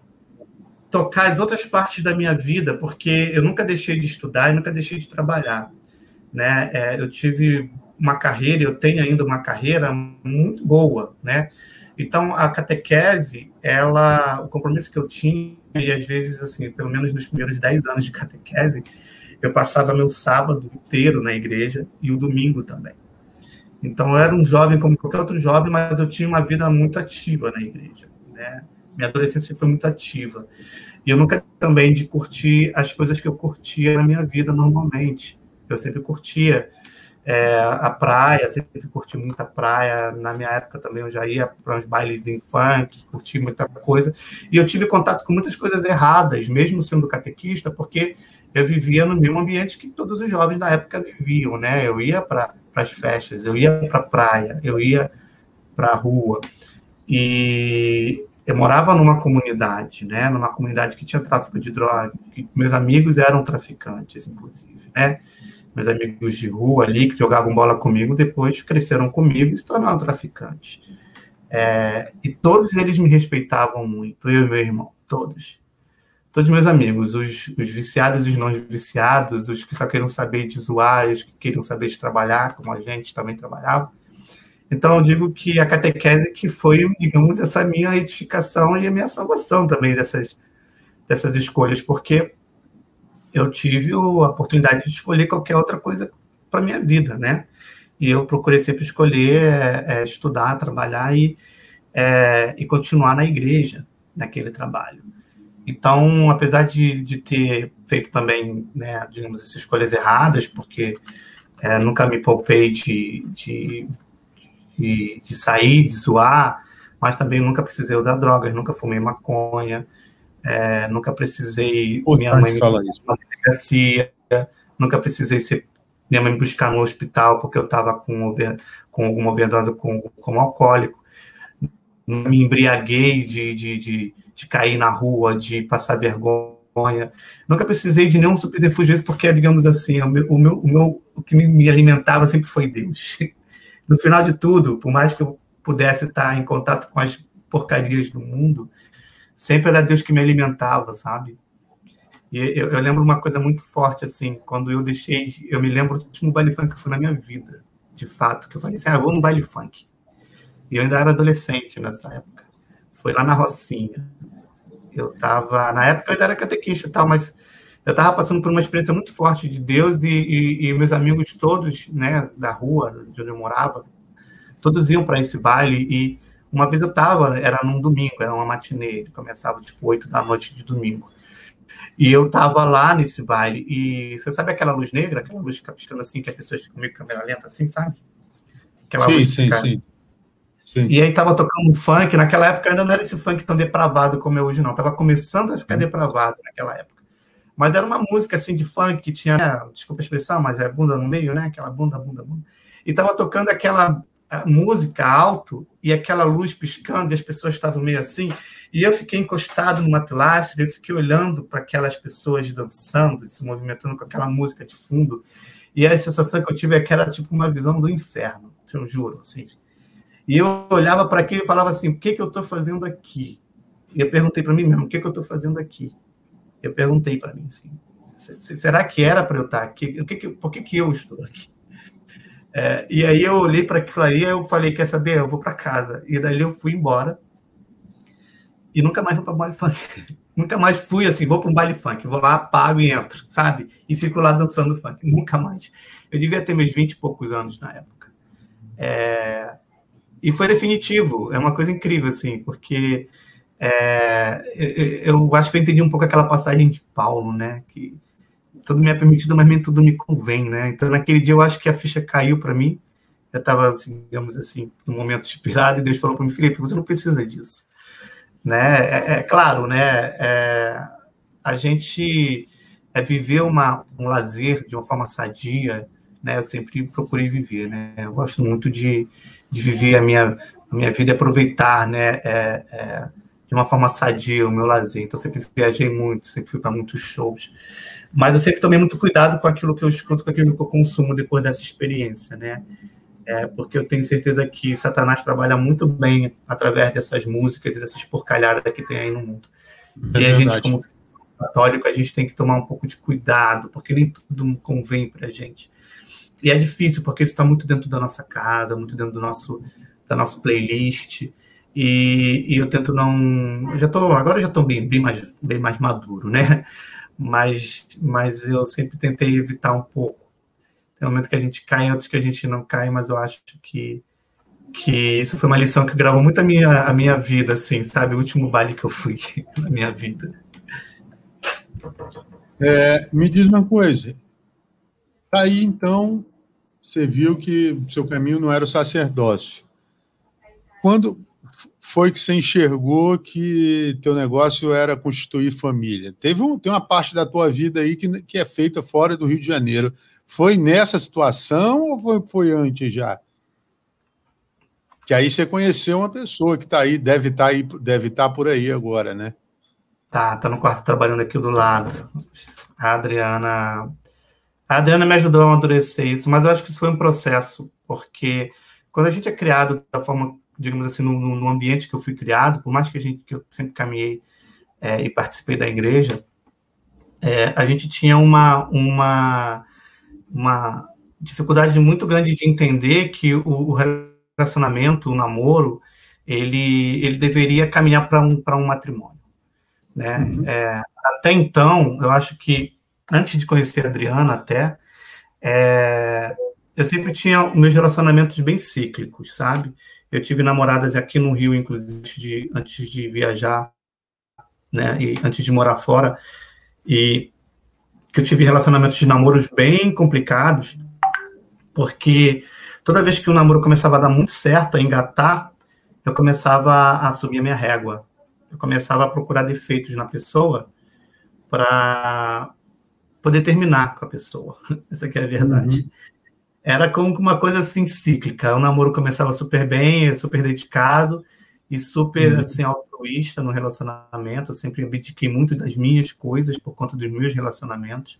tocar as outras partes da minha vida, porque eu nunca deixei de estudar e nunca deixei de trabalhar. Né? É, eu tive uma carreira, eu tenho ainda uma carreira muito boa, né? Então, a catequese, ela, o compromisso que eu tinha, e às vezes, assim, pelo menos nos primeiros 10 anos de catequese, eu passava meu sábado inteiro na igreja e o domingo também. Então, eu era um jovem como qualquer outro jovem, mas eu tinha uma vida muito ativa na igreja. Né? Minha adolescência foi muito ativa. E eu nunca também de curtir as coisas que eu curtia na minha vida normalmente. Eu sempre curtia é, a praia, sempre curti muita praia. Na minha época também eu já ia para uns bailes em funk, curti muita coisa. E eu tive contato com muitas coisas erradas, mesmo sendo catequista, porque eu vivia no mesmo ambiente que todos os jovens da época viviam, né? Eu ia para as festas, eu ia para a praia, eu ia para a rua. E eu morava numa comunidade, né? Numa comunidade que tinha tráfico de drogas, meus amigos eram traficantes, inclusive, né? Meus amigos de rua ali que jogavam bola comigo, depois cresceram comigo e se tornaram traficantes. É, e todos eles me respeitavam muito, eu e meu irmão, todos todos meus amigos, os, os viciados e os não viciados, os que só queriam saber de zoar, os que queriam saber de trabalhar, como a gente também trabalhava. Então, eu digo que a catequese que foi, digamos, essa minha edificação e a minha salvação também dessas, dessas escolhas, porque eu tive a oportunidade de escolher qualquer outra coisa para minha vida, né? E eu procurei sempre escolher é, é, estudar, trabalhar e, é, e continuar na igreja, naquele trabalho. Então, apesar de, de ter feito também, né, digamos, essas escolhas erradas, porque é, nunca me poupei de, de, de, de, sair, de zoar, mas também nunca precisei usar drogas, nunca fumei maconha, é, nunca precisei
minha mãe me
na delegacia, nunca precisei ser minha mãe me buscar no hospital porque eu estava com, com alguma overdose com, com alcoólico, me embriaguei de, de, de de cair na rua, de passar vergonha. Nunca precisei de nenhum subterfúgio, porque, digamos assim, o, meu, o, meu, o, meu, o que me alimentava sempre foi Deus. No final de tudo, por mais que eu pudesse estar em contato com as porcarias do mundo, sempre era Deus que me alimentava, sabe? E eu, eu, lembro uma coisa muito forte, assim, quando eu deixei, eu me lembro do último baile funk que foi na minha vida, de fato, que eu falei assim, ah, vou no baile funk. E eu ainda era adolescente nessa época. Foi lá na Rocinha. Eu estava, na época eu ainda era catequista e tal, mas eu estava passando por uma experiência muito forte de Deus e, e, e, meus amigos todos, né, da rua, de onde eu morava, todos iam para esse baile e uma vez eu estava, era num domingo, era uma matinê, começava tipo 8 da noite de domingo. E eu estava lá nesse baile e você sabe aquela luz negra, aquela luz que fica piscando assim, que as pessoas ficam meio câmera lenta assim, sabe?
Aquela sim, sim, fica... sim.
Sim. E aí tava tocando funk, naquela época ainda não era esse funk tão depravado como é hoje, não. Tava começando a ficar uhum. depravado naquela época. Mas era uma música assim de funk que tinha, né, desculpa a expressão, mas é bunda no meio, né? Aquela bunda, bunda, bunda. E tava tocando aquela música alto e aquela luz piscando e as pessoas estavam meio assim. E eu fiquei encostado numa pilastra, eu fiquei olhando para aquelas pessoas dançando, se movimentando com aquela música de fundo. E a sensação que eu tive é que era tipo uma visão do inferno, eu juro, assim. E eu olhava para aquilo e falava assim: o que, que eu estou fazendo aqui? E eu perguntei para mim mesmo: o que, que eu estou fazendo aqui? Eu perguntei para mim assim: será que era para eu estar aqui? O que que, por que, que eu estou aqui? É, e aí eu olhei para aquilo aí, eu falei: quer saber? Eu vou para casa. E daí eu fui embora. E nunca mais vou para baile funk. nunca mais fui assim: vou para um baile funk, vou lá, pago e entro, sabe? E fico lá dançando funk. Nunca mais. Eu devia ter meus 20 e poucos anos na época. É, e foi definitivo. É uma coisa incrível, assim, porque é, eu acho que eu entendi um pouco aquela passagem de Paulo, né? Que tudo me é permitido, mas nem tudo me convém, né? Então, naquele dia, eu acho que a ficha caiu para mim. Eu estava, assim, digamos assim, num momento inspirado, e Deus falou para mim, Felipe, você não precisa disso. Né? É, é claro, né? É, a gente é viver uma, um lazer de uma forma sadia, né? Eu sempre procurei viver, né? Eu gosto muito de, de viver a minha, a minha vida e aproveitar, né? É, é, de uma forma sadia o meu lazer. Então, sempre viajei muito, sempre fui para muitos shows. Mas eu sempre tomei muito cuidado com aquilo que eu escuto, com aquilo que eu consumo depois dessa experiência, né? É, porque eu tenho certeza que Satanás trabalha muito bem através dessas músicas e dessas porcalhadas que tem aí no mundo. É e a gente, como católico, a gente tem que tomar um pouco de cuidado, porque nem tudo convém para a gente. E é difícil, porque isso está muito dentro da nossa casa, muito dentro do nosso, da nossa playlist. E, e eu tento não. Eu já tô, agora eu já estou bem, bem, mais, bem mais maduro, né? Mas, mas eu sempre tentei evitar um pouco. Tem um momento que a gente cai, outros que a gente não cai, mas eu acho que que isso foi uma lição que gravou muito a minha, a minha vida, assim, sabe? O último baile que eu fui na minha vida.
É, me diz uma coisa. Aí, então, você viu que seu caminho não era o sacerdócio. Quando foi que você enxergou que teu negócio era constituir família? Teve um, tem uma parte da tua vida aí que, que é feita fora do Rio de Janeiro. Foi nessa situação ou foi, foi antes já? Que aí você conheceu uma pessoa que está aí, deve estar tá aí, deve estar tá por aí agora, né?
Tá, tá no quarto trabalhando aqui do lado. A Adriana. A Adriana me ajudou a amadurecer isso, mas eu acho que isso foi um processo, porque quando a gente é criado da forma, digamos assim, no, no ambiente que eu fui criado, por mais que a gente que eu sempre caminhei é, e participei da igreja, é, a gente tinha uma, uma, uma dificuldade muito grande de entender que o, o relacionamento, o namoro, ele, ele deveria caminhar para um, um matrimônio. Né? Uhum. É, até então, eu acho que, antes de conhecer a Adriana até, é, eu sempre tinha meus relacionamentos bem cíclicos, sabe? Eu tive namoradas aqui no Rio, inclusive, antes de, antes de viajar, né? E antes de morar fora, e que eu tive relacionamentos de namoros bem complicados, porque toda vez que o namoro começava a dar muito certo, a engatar, eu começava a subir a minha régua. Eu começava a procurar defeitos na pessoa para poder terminar com a pessoa. Essa é a verdade. Uhum. Era como uma coisa assim cíclica. O namoro começava super bem, super dedicado e super uhum. assim altruísta no relacionamento. Eu sempre abdiquei muito das minhas coisas por conta dos meus relacionamentos.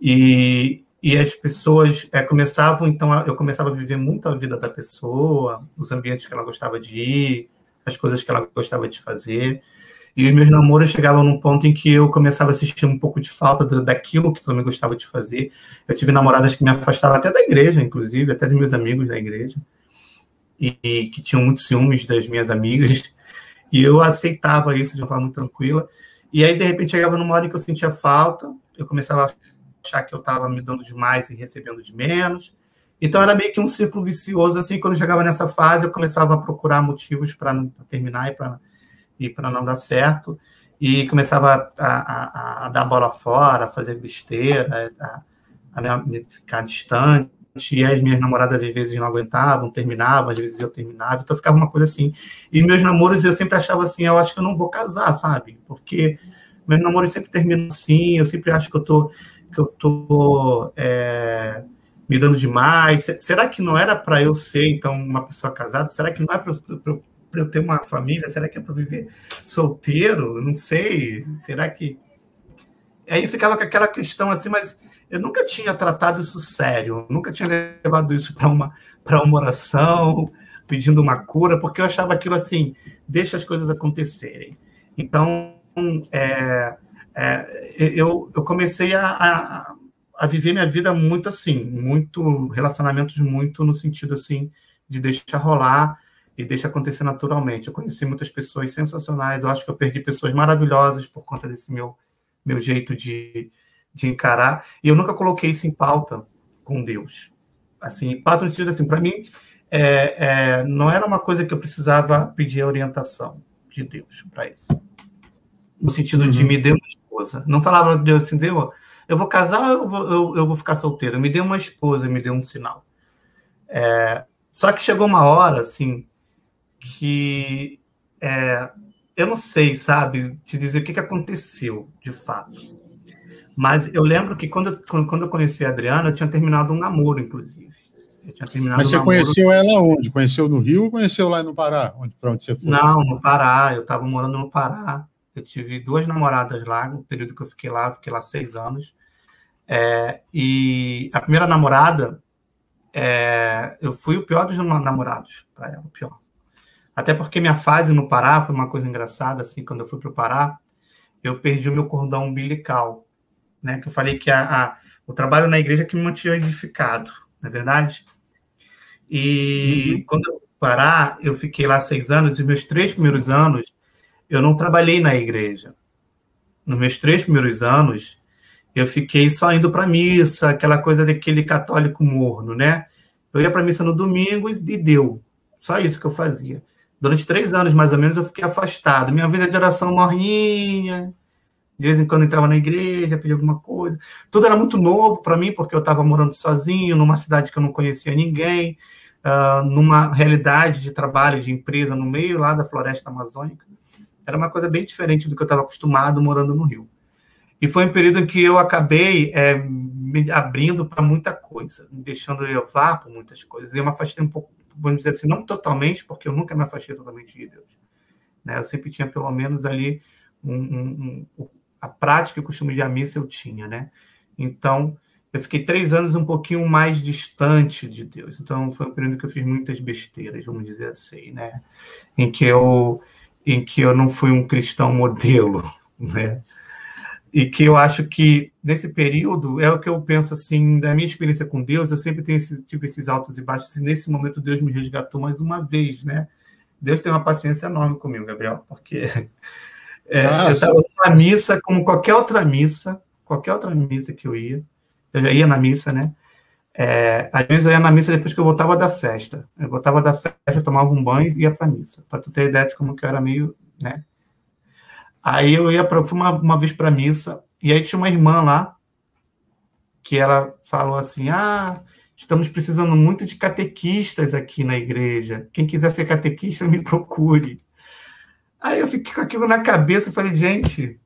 E, e as pessoas é, começavam, então, eu começava a viver muito a vida da pessoa, os ambientes que ela gostava de ir, as coisas que ela gostava de fazer. E meus namoros chegavam num ponto em que eu começava a sentir um pouco de falta daquilo que também gostava de fazer. Eu tive namoradas que me afastavam até da igreja, inclusive, até dos meus amigos da igreja, e, e que tinham muitos ciúmes das minhas amigas. E eu aceitava isso de uma forma muito tranquila. E aí, de repente, chegava numa hora em que eu sentia falta, eu começava a achar que eu estava me dando demais e recebendo de menos. Então era meio que um círculo vicioso. Assim, quando eu chegava nessa fase, eu começava a procurar motivos para terminar e para e para não dar certo e começava a, a, a, dar bola fora, a fazer besteira, a, a ficar distante. E as minhas namoradas às vezes não aguentavam, terminavam, às vezes eu terminava, então ficava uma coisa assim. E meus namoros eu sempre achava assim, eu acho que eu não vou casar, sabe? Porque meus namoros sempre terminam assim, eu sempre acho que eu tô que eu tô é, me dando demais? Será que não era para eu ser, então, uma pessoa casada? Será que não é para eu ter uma família? Será que é para viver solteiro? Não sei. Será que. Aí ficava com aquela questão assim, mas eu nunca tinha tratado isso sério, nunca tinha levado isso para uma, uma oração, pedindo uma cura, porque eu achava aquilo assim, deixa as coisas acontecerem. Então, é, é, eu, eu comecei a, a, a, viver minha vida muito assim, muito relacionamentos muito no sentido assim de deixar rolar e deixar acontecer naturalmente. Eu conheci muitas pessoas sensacionais, eu acho que eu perdi pessoas maravilhosas por conta desse meu meu jeito de, de encarar, e eu nunca coloquei isso em pauta com Deus. Assim, pauta no sentido assim, para mim, é, é, não era uma coisa que eu precisava pedir orientação de Deus para isso. No sentido uhum. de me dê uma esposa. Não falava de assim, Deus, eu vou casar eu vou, eu, eu vou ficar solteiro? Me dê uma esposa, me dê um sinal. É, só que chegou uma hora, assim, que é, eu não sei, sabe, te dizer o que, que aconteceu, de fato. Mas eu lembro que quando, quando eu conheci a Adriana, eu tinha terminado um namoro, inclusive.
Mas você conheceu ela onde? Conheceu no Rio ou conheceu lá no Pará? Onde, para onde você foi?
Não, no Pará. Eu estava morando no Pará. Eu tive duas namoradas lá, no período que eu fiquei lá, fiquei lá seis anos. É, e a primeira namorada, é, eu fui o pior dos namorados para ela, o pior. Até porque minha fase no Pará foi uma coisa engraçada, assim, quando eu fui para o Pará, eu perdi o meu cordão umbilical, né? Que eu falei que a, a, o trabalho na igreja que me mantinha edificado, não é verdade? E uhum. quando eu Pará, eu fiquei lá seis anos, e meus três primeiros anos eu não trabalhei na igreja. nos meus três primeiros anos, eu fiquei só indo para missa, aquela coisa daquele católico morno, né? Eu ia para missa no domingo e, e deu. Só isso que eu fazia. Durante três anos, mais ou menos, eu fiquei afastado. Minha vida de oração morrinha, de vez em quando entrava na igreja, pedia alguma coisa. Tudo era muito novo para mim, porque eu estava morando sozinho, numa cidade que eu não conhecia ninguém, uh, numa realidade de trabalho, de empresa no meio lá da floresta amazônica. Era uma coisa bem diferente do que eu estava acostumado morando no Rio. E foi um período em que eu acabei é, me abrindo para muita coisa, me deixando levar por muitas coisas. E eu me afastei um pouco, vamos dizer assim, não totalmente, porque eu nunca me afastei totalmente de Deus. Né? Eu sempre tinha pelo menos ali um, um, um, a prática e o costume de a missa eu tinha, né? Então, eu fiquei três anos um pouquinho mais distante de Deus. Então, foi um período que eu fiz muitas besteiras, vamos dizer assim, né? Em que eu, em que eu não fui um cristão modelo, né? E que eu acho que nesse período é o que eu penso assim da minha experiência com Deus. Eu sempre tenho esse, tive esses altos e baixos. E nesse momento Deus me resgatou mais uma vez, né? Deus tem uma paciência enorme comigo, Gabriel, porque é, ah, eu estava numa missa, como qualquer outra missa, qualquer outra missa que eu ia, eu já ia na missa, né? É, às vezes eu ia na missa depois que eu voltava da festa. Eu voltava da festa, tomava um banho e ia para a missa, para tu ter ideia de como que eu era meio, né? Aí eu ia para uma, uma vez para missa, e aí tinha uma irmã lá, que ela falou assim: Ah, estamos precisando muito de catequistas aqui na igreja. Quem quiser ser catequista, me procure. Aí eu fiquei com aquilo na cabeça e falei, gente,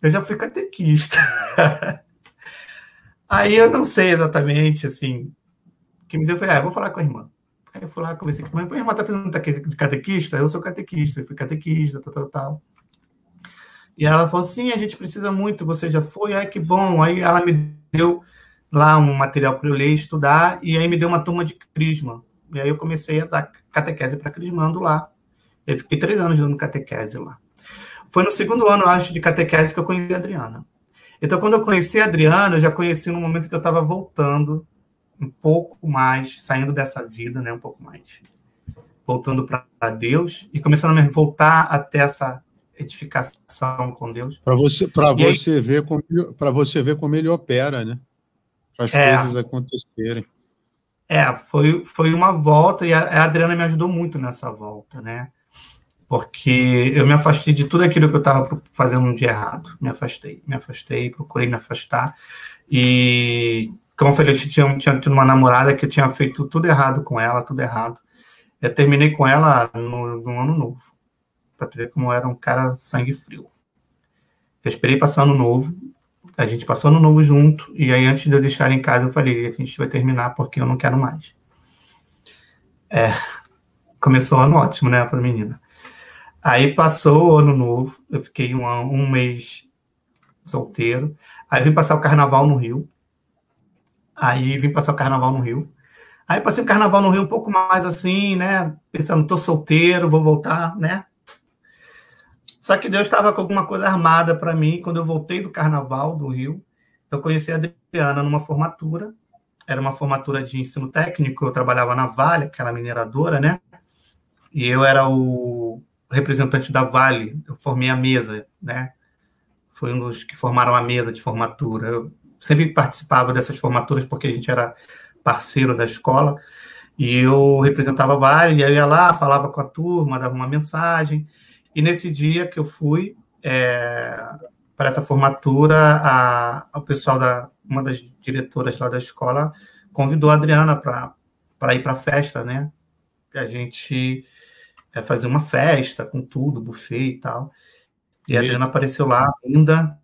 eu já fui catequista. Aí eu não sei exatamente, assim, que me deu, eu falei, ah, eu vou falar com a irmã. Aí eu fui lá, conversei com a irmã, a irmã está precisando de catequista? Eu sou catequista, eu fui catequista, tal, tal, tal. E ela falou, sim, a gente precisa muito, você já foi? Ai, que bom. Aí ela me deu lá um material para eu ler e estudar, e aí me deu uma turma de crisma. E aí eu comecei a dar catequese para crismando lá. Eu fiquei três anos dando catequese lá. Foi no segundo ano, acho, de catequese que eu conheci a Adriana. Então, quando eu conheci a Adriana, eu já conheci no momento que eu estava voltando um pouco mais, saindo dessa vida, né, um pouco mais, voltando para Deus e começando a voltar até essa edificação com Deus.
Para você, para você aí, ver como, para você ver como ele opera, né? Para as é, coisas acontecerem.
É, foi, foi uma volta e a, a Adriana me ajudou muito nessa volta, né? porque eu me afastei de tudo aquilo que eu estava fazendo de errado. Me afastei, me afastei, procurei me afastar. E, como eu falei, eu tinha, tinha tido uma namorada que eu tinha feito tudo errado com ela, tudo errado. Eu terminei com ela no, no ano novo, para ver como era um cara sangue frio. Eu esperei passar ano novo, a gente passou ano novo junto, e aí antes de eu deixar em casa, eu falei: a gente vai terminar porque eu não quero mais. É, começou ano ótimo, né, para menina. Aí passou o ano novo, eu fiquei um, um mês solteiro. Aí vim passar o carnaval no Rio. Aí vim passar o carnaval no Rio. Aí passei o carnaval no Rio um pouco mais assim, né? Pensando, tô solteiro, vou voltar, né? Só que Deus estava com alguma coisa armada para mim. Quando eu voltei do carnaval do Rio, eu conheci a Adriana numa formatura. Era uma formatura de ensino técnico. Eu trabalhava na Vale, aquela mineradora, né? E eu era o representante da Vale, eu formei a mesa, né? Foi um dos que formaram a mesa de formatura. Eu sempre participava dessas formaturas porque a gente era parceiro da escola e eu representava a Vale, e eu ia lá, falava com a turma, dava uma mensagem. E nesse dia que eu fui é, para essa formatura, a, o pessoal da uma das diretoras lá da escola convidou a Adriana para ir para a festa, né? A gente é, fazer uma festa com tudo, buffet e tal. E, a Adriana apareceu lá, linda.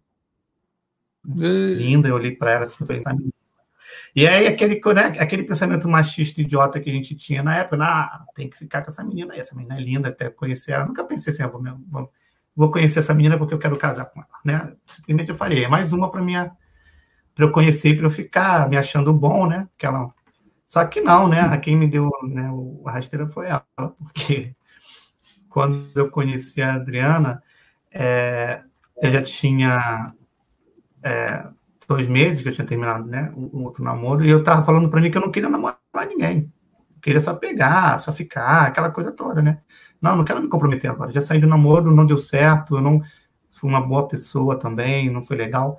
E... Linda, eu olhei para ela assim, falei, tá e aí, aquele, né, aquele pensamento machista idiota que a gente tinha na época, ah, tem que ficar com essa menina aí, essa menina é linda, até conhecer ela. Nunca pensei assim, ah, vou, vou, vou, conhecer essa menina porque eu quero casar com ela, né? Simplesmente eu falei, é mais uma para minha para eu conhecer, para eu ficar me achando bom, né? Que ela... Só que não, né? Quem me deu né, a rasteira foi ela, porque quando eu conheci a Adriana, é, eu já tinha é, dois meses que eu tinha terminado né, um, outro namoro, e eu tava falando para mim que eu não queria namorar ninguém. Eu queria só pegar, só ficar, aquela coisa toda, né? Não, não quero me comprometer agora. Já saí do namoro, não deu certo, eu não foi uma boa pessoa também, não foi legal.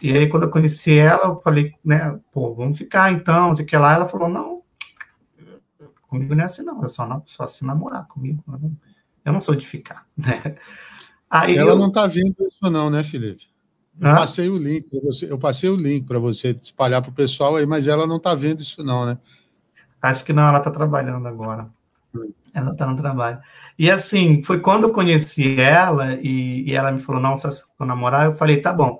E aí, quando eu conheci ela, eu falei, né, pô, vamos ficar então, de que lá. Ela falou, não, comigo não é assim, não, eu só, não, só se namorar comigo. Eu não, eu não sou de ficar, né?
Aí ela eu... não tá vendo isso, não, né, Felipe? Eu ah? passei o link para você, eu passei o link para você espalhar para o pessoal aí, mas ela não tá vendo isso, não, né?
Acho que não, ela tá trabalhando agora. Hum. Ela tá no trabalho. E assim, foi quando eu conheci ela e, e ela me falou, não, só se for namorar, eu falei, tá bom.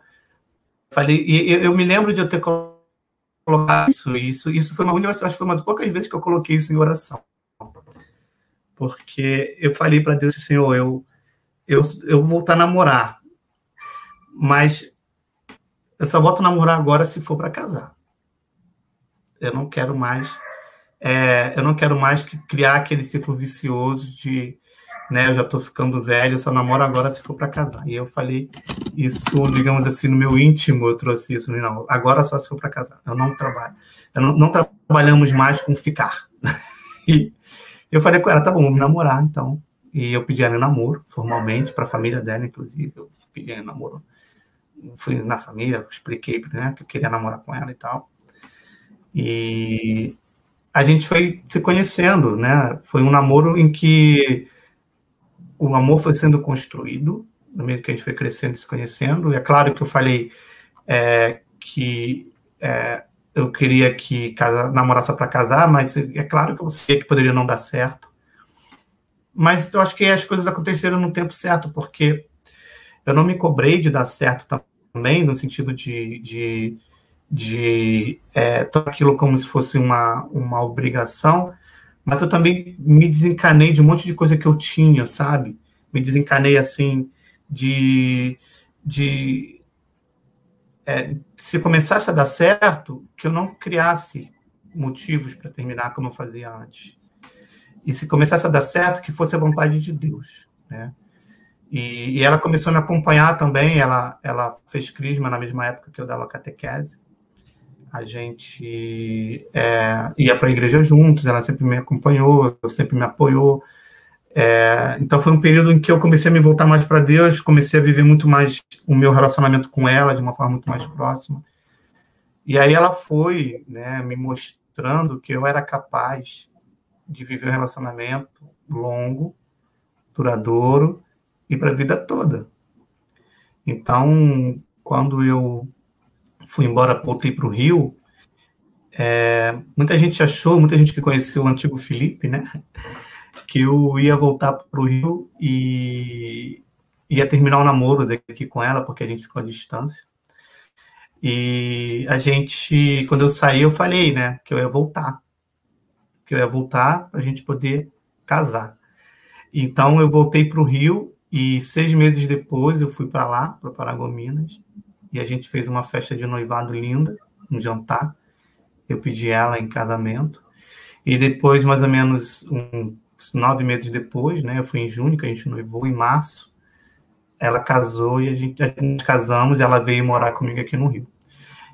Falei, e eu, eu me lembro de eu ter colocado isso, isso, isso foi uma única, acho que foi uma das poucas vezes que eu coloquei isso em oração. Porque eu falei para Deus, Senhor, eu, eu, eu vou voltar a namorar, mas eu só volto a namorar agora se for para casar. Eu não quero mais, é, eu não quero mais criar aquele ciclo vicioso de né? Eu já estou ficando velho, só namoro agora se for para casar. E eu falei isso, digamos assim, no meu íntimo, eu trouxe isso, não, agora só se for para casar. Eu não trabalho, eu não, não trabalhamos mais com ficar. e eu falei com ela, tá bom, vamos namorar, então. E eu pedi ela em namoro, formalmente, para a família dela, inclusive. Eu pedi ela em namoro. Fui na família, expliquei né, que eu queria namorar com ela e tal. E a gente foi se conhecendo, né? Foi um namoro em que o amor foi sendo construído, no meio que a gente foi crescendo e se conhecendo. E é claro que eu falei é, que é, eu queria que casa, namorar só para casar, mas é claro que eu sei que poderia não dar certo. Mas eu acho que as coisas aconteceram no tempo certo, porque eu não me cobrei de dar certo também, no sentido de, de, de é, aquilo como se fosse uma, uma obrigação, mas eu também me desencanei de um monte de coisa que eu tinha, sabe? Me desencanei assim de, de é, se começasse a dar certo, que eu não criasse motivos para terminar como eu fazia antes. E se começasse a dar certo, que fosse a vontade de Deus, né? E, e ela começou a me acompanhar também, ela, ela fez crisma na mesma época que eu dava catequese a gente é, ia para a igreja juntos, ela sempre me acompanhou, sempre me apoiou. É, então foi um período em que eu comecei a me voltar mais para Deus, comecei a viver muito mais o meu relacionamento com ela de uma forma muito mais próxima. E aí ela foi, né, me mostrando que eu era capaz de viver um relacionamento longo, duradouro e para a vida toda. Então, quando eu fui embora, voltei para o Rio, é, muita gente achou, muita gente que conheceu o antigo Felipe, né, que eu ia voltar para o Rio e ia terminar o namoro daqui com ela, porque a gente ficou à distância. E a gente, quando eu saí, eu falei, né, que eu ia voltar, que eu ia voltar para a gente poder casar. Então eu voltei para o Rio e seis meses depois eu fui para lá, para Paragominas, e a gente fez uma festa de noivado linda, um jantar. Eu pedi ela em casamento. E depois, mais ou menos uns nove meses depois, né? Eu fui em junho, que a gente noivou, em março. Ela casou e a gente, a gente casamos e ela veio morar comigo aqui no Rio.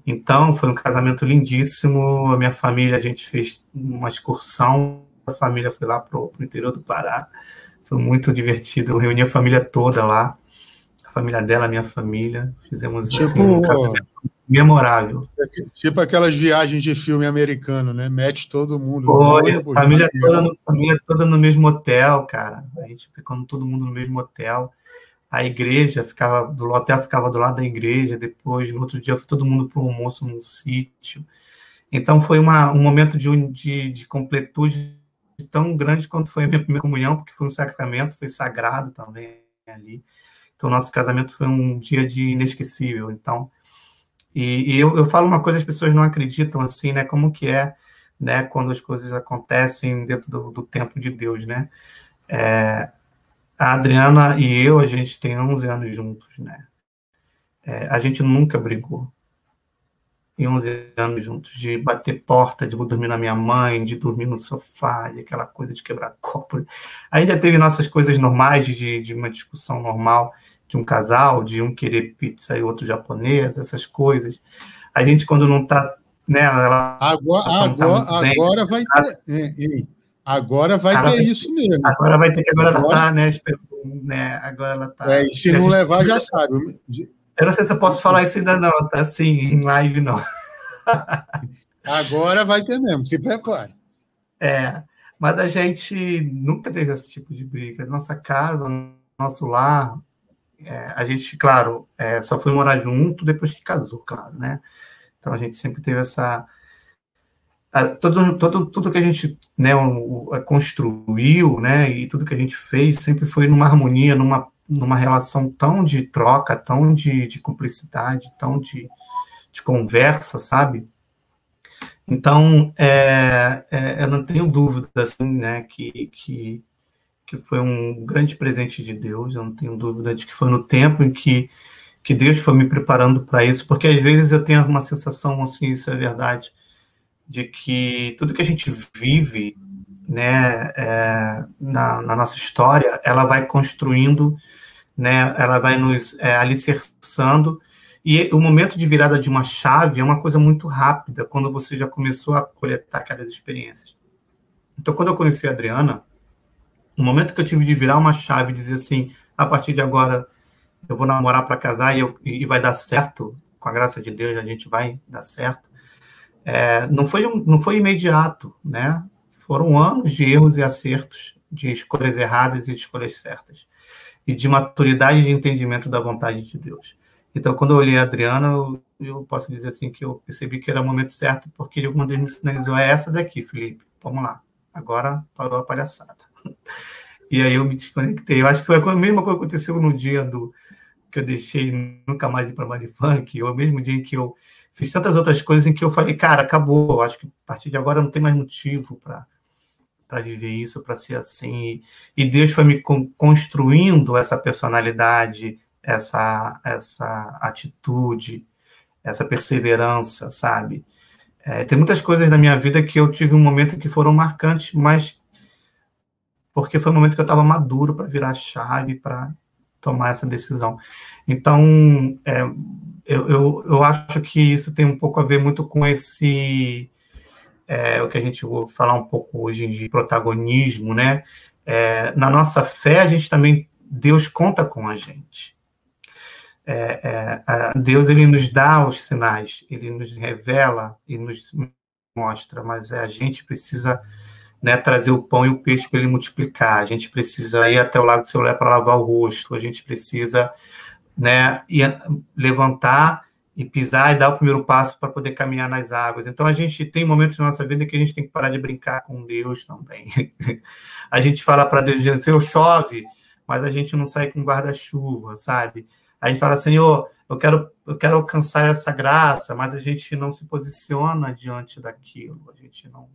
Então, foi um casamento lindíssimo. A minha família, a gente fez uma excursão. A família foi lá para o interior do Pará. Foi muito divertido. Eu reuni a família toda lá família dela, a minha família. Fizemos tipo, assim, um memorável.
Tipo aquelas viagens de filme americano, né? Mete todo mundo.
Olha, família, toda no, família toda no mesmo hotel, cara. A gente ficando todo mundo no mesmo hotel. A igreja ficava, do hotel ficava do lado da igreja. Depois, no outro dia, foi todo mundo para o almoço num sítio. Então, foi uma, um momento de, de, de completude tão grande quanto foi a minha primeira comunhão, porque foi um sacramento, foi sagrado também ali. Então, nosso casamento foi um dia de inesquecível. Então, e, e eu, eu, falo uma coisa, as pessoas não acreditam assim, né? Como que é, né? Quando as coisas acontecem dentro do, do tempo de Deus, né? É, a Adriana e eu, a gente tem 11 anos juntos, né? É, a gente nunca brigou. Em 11 anos juntos, de bater porta, de dormir na minha mãe, de dormir no sofá, e aquela coisa de quebrar copo. Já teve nossas coisas normais, de, de uma discussão normal, de um casal, de um querer pizza e outro japonês, essas coisas. A gente, quando não está. Né, ela,
agora agora, tá agora vai ter. Agora vai ter isso mesmo.
Agora vai ter que agora, agora tá, né? né? Agora ela tá.
É, e se não levar, já sabe.
Eu não sei se eu posso falar isso ainda não, tá assim, em live não.
Agora vai ter mesmo, se prepare.
É, mas a gente nunca teve esse tipo de briga. Nossa casa, nosso lar, é, a gente, claro, é, só foi morar junto depois que casou, claro, né? Então a gente sempre teve essa. A, todo, todo, tudo que a gente né, o, o, construiu, né, e tudo que a gente fez sempre foi numa harmonia, numa, numa relação tão de troca, tão de, de cumplicidade, tão de, de conversa, sabe? Então, é, é, eu não tenho dúvida, assim, né, que, que, que foi um grande presente de Deus, eu não tenho dúvida de que foi no tempo em que, que Deus foi me preparando para isso, porque às vezes eu tenho uma sensação, assim, isso é verdade, de que tudo que a gente vive, né, é, na, na, nossa história, ela vai construindo, né, ela vai nos é, alicerçando, e o momento de virada de uma chave é uma coisa muito rápida, quando você já começou a coletar aquelas experiências. Então, quando eu conheci a Adriana, o momento que eu tive de virar uma chave e dizer assim, a partir de agora eu vou namorar para casar e, eu, e, vai dar certo, com a graça de Deus a gente vai dar certo, é, não, foi, não foi imediato, né? Foram anos de erros e acertos, de escolhas erradas e de escolhas certas, e de maturidade de entendimento da vontade de Deus. Então, quando eu olhei a Adriana, eu, posso dizer assim que eu percebi que era o momento certo, porque alguma vez me sinalizou, é essa daqui, Felipe, vamos lá. Agora parou a palhaçada. E aí eu me desconectei. Eu acho que foi a mesma coisa que aconteceu no dia do que eu deixei nunca mais ir para Marifunk, ou mesmo dia em que eu fiz tantas outras coisas em que eu falei, cara, acabou. Acho que a partir de agora não tem mais motivo para para viver isso, para ser assim. E Deus foi me construindo essa personalidade, essa, essa atitude, essa perseverança, sabe? É, tem muitas coisas na minha vida que eu tive um momento que foram marcantes, mas porque foi um momento que eu estava maduro para virar chave, para tomar essa decisão. Então, é, eu, eu, eu, acho que isso tem um pouco a ver muito com esse, é, o que a gente vai falar um pouco hoje de protagonismo, né? É, na nossa fé, a gente também, Deus conta com a gente é, é, Deus ele nos dá os sinais, ele nos revela e nos mostra, mas é, a gente precisa né, trazer o pão e o peixe para ele multiplicar, a gente precisa ir até o lago do celular para lavar o rosto, a gente precisa né, levantar e pisar e dar o primeiro passo para poder caminhar nas águas. Então a gente tem momentos na nossa vida que a gente tem que parar de brincar com Deus também. a gente fala para Deus, eu chove, mas a gente não sai com guarda-chuva, sabe? a gente fala, Senhor, eu quero, eu quero alcançar essa graça, mas a gente não se posiciona diante daquilo, a gente não.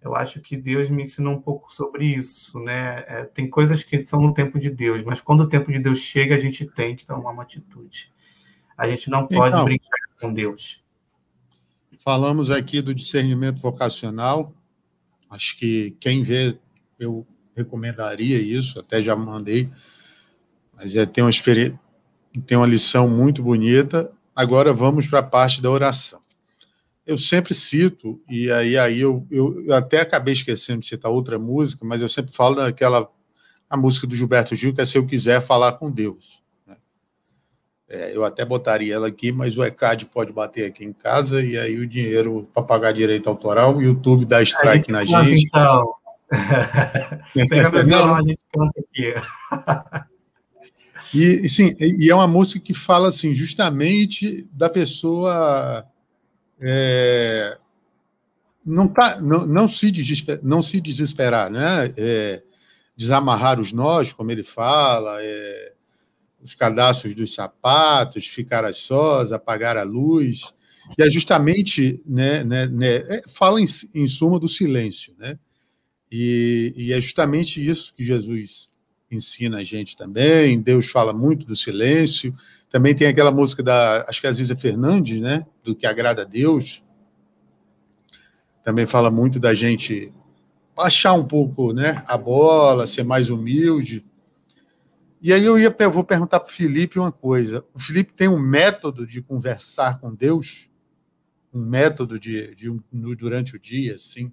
Eu acho que Deus me ensinou um pouco sobre isso, né? É, tem coisas que são no tempo de Deus, mas quando o tempo de Deus chega, a gente tem que tomar uma atitude. A gente não pode então, brincar com Deus.
Falamos aqui do discernimento vocacional. Acho que quem vê, eu recomendaria isso, até já mandei. Mas é, tem uma experiência tem uma lição muito bonita. Agora vamos para a parte da oração. Eu sempre cito, e aí, aí eu, eu, eu, até acabei esquecendo de citar outra música, mas eu sempre falo daquela a música do Gilberto Gil, que é Se Eu Quiser Falar com Deus. É, eu até botaria ela aqui, mas o ECAD pode bater aqui em casa, e aí o dinheiro para pagar direito autoral, o YouTube dá strike na gente. Então. Pega meu violão, a gente canta aqui. E, sim, e é uma música que fala assim, justamente da pessoa é, não, tá, não, não, se desesper, não se desesperar, né? É, desamarrar os nós, como ele fala, é, os cadastros dos sapatos, ficar a sós, apagar a luz. E é justamente, né, né, né é, fala em, em suma do silêncio, né? E, e, é justamente isso que Jesus ensina a gente também. Deus fala muito do silêncio. Também tem aquela música da, acho que é a Ziza Fernandes, né? Do que agrada a Deus. Também fala muito da gente baixar um pouco, né? A bola, ser mais humilde. E aí eu ia, eu vou perguntar para o Felipe uma coisa. O Felipe tem um método de conversar com Deus, um método de, de durante o dia, assim,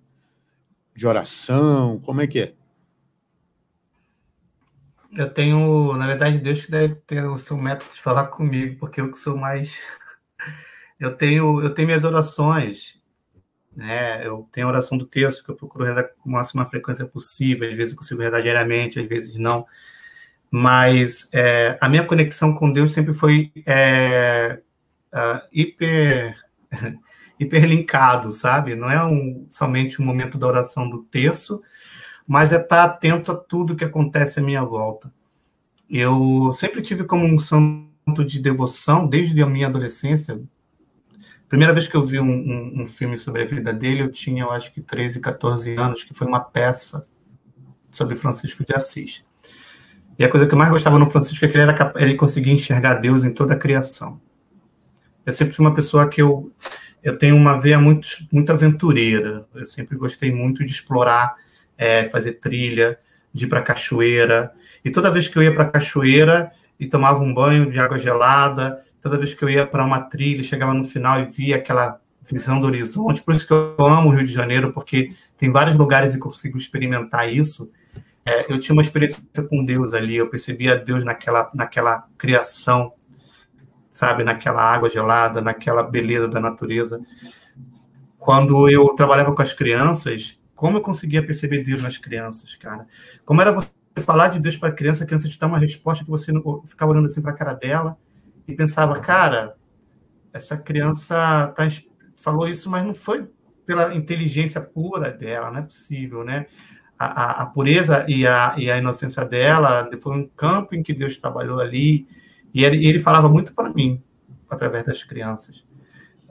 de oração. Como é que é?
Eu tenho, na verdade, Deus que deve ter o seu método de falar comigo, porque eu que sou mais. eu tenho, eu tenho minhas orações, né? Eu tenho a oração do texto que eu procuro rezar com a máxima frequência possível. Às vezes eu consigo rezar diariamente, às vezes não. Mas é, a minha conexão com Deus sempre foi é, uh, hiper hiperlinkado, sabe? Não é um, somente um momento da oração do terço, mas é estar atento a tudo que acontece à minha volta. Eu sempre tive como um santo de devoção, desde a minha adolescência. Primeira vez que eu vi um, um, um filme sobre a vida dele, eu tinha, eu acho que 13, 14 anos, que foi uma peça sobre Francisco de Assis. E a coisa que eu mais gostava no Francisco é que ele, era, ele conseguia enxergar Deus em toda a criação. Eu sempre fui uma pessoa que eu eu tenho uma veia muito, muito aventureira. Eu sempre gostei muito de explorar, é, fazer trilha, de ir para cachoeira. E toda vez que eu ia para cachoeira e tomava um banho de água gelada, toda vez que eu ia para uma trilha, chegava no final e via aquela visão do horizonte. Por isso que eu amo o Rio de Janeiro, porque tem vários lugares e consigo experimentar isso. É, eu tinha uma experiência com Deus ali, eu percebia Deus naquela, naquela criação sabe, naquela água gelada, naquela beleza da natureza. Quando eu trabalhava com as crianças, como eu conseguia perceber Deus nas crianças, cara? Como era você falar de Deus para a criança, a criança te dá uma resposta que você ficava olhando assim para a cara dela e pensava, cara, essa criança tá, falou isso, mas não foi pela inteligência pura dela, não é possível, né? A, a, pureza e a, e a inocência dela foi um campo em que Deus trabalhou ali e ele, ele falava muito para mim, através das crianças.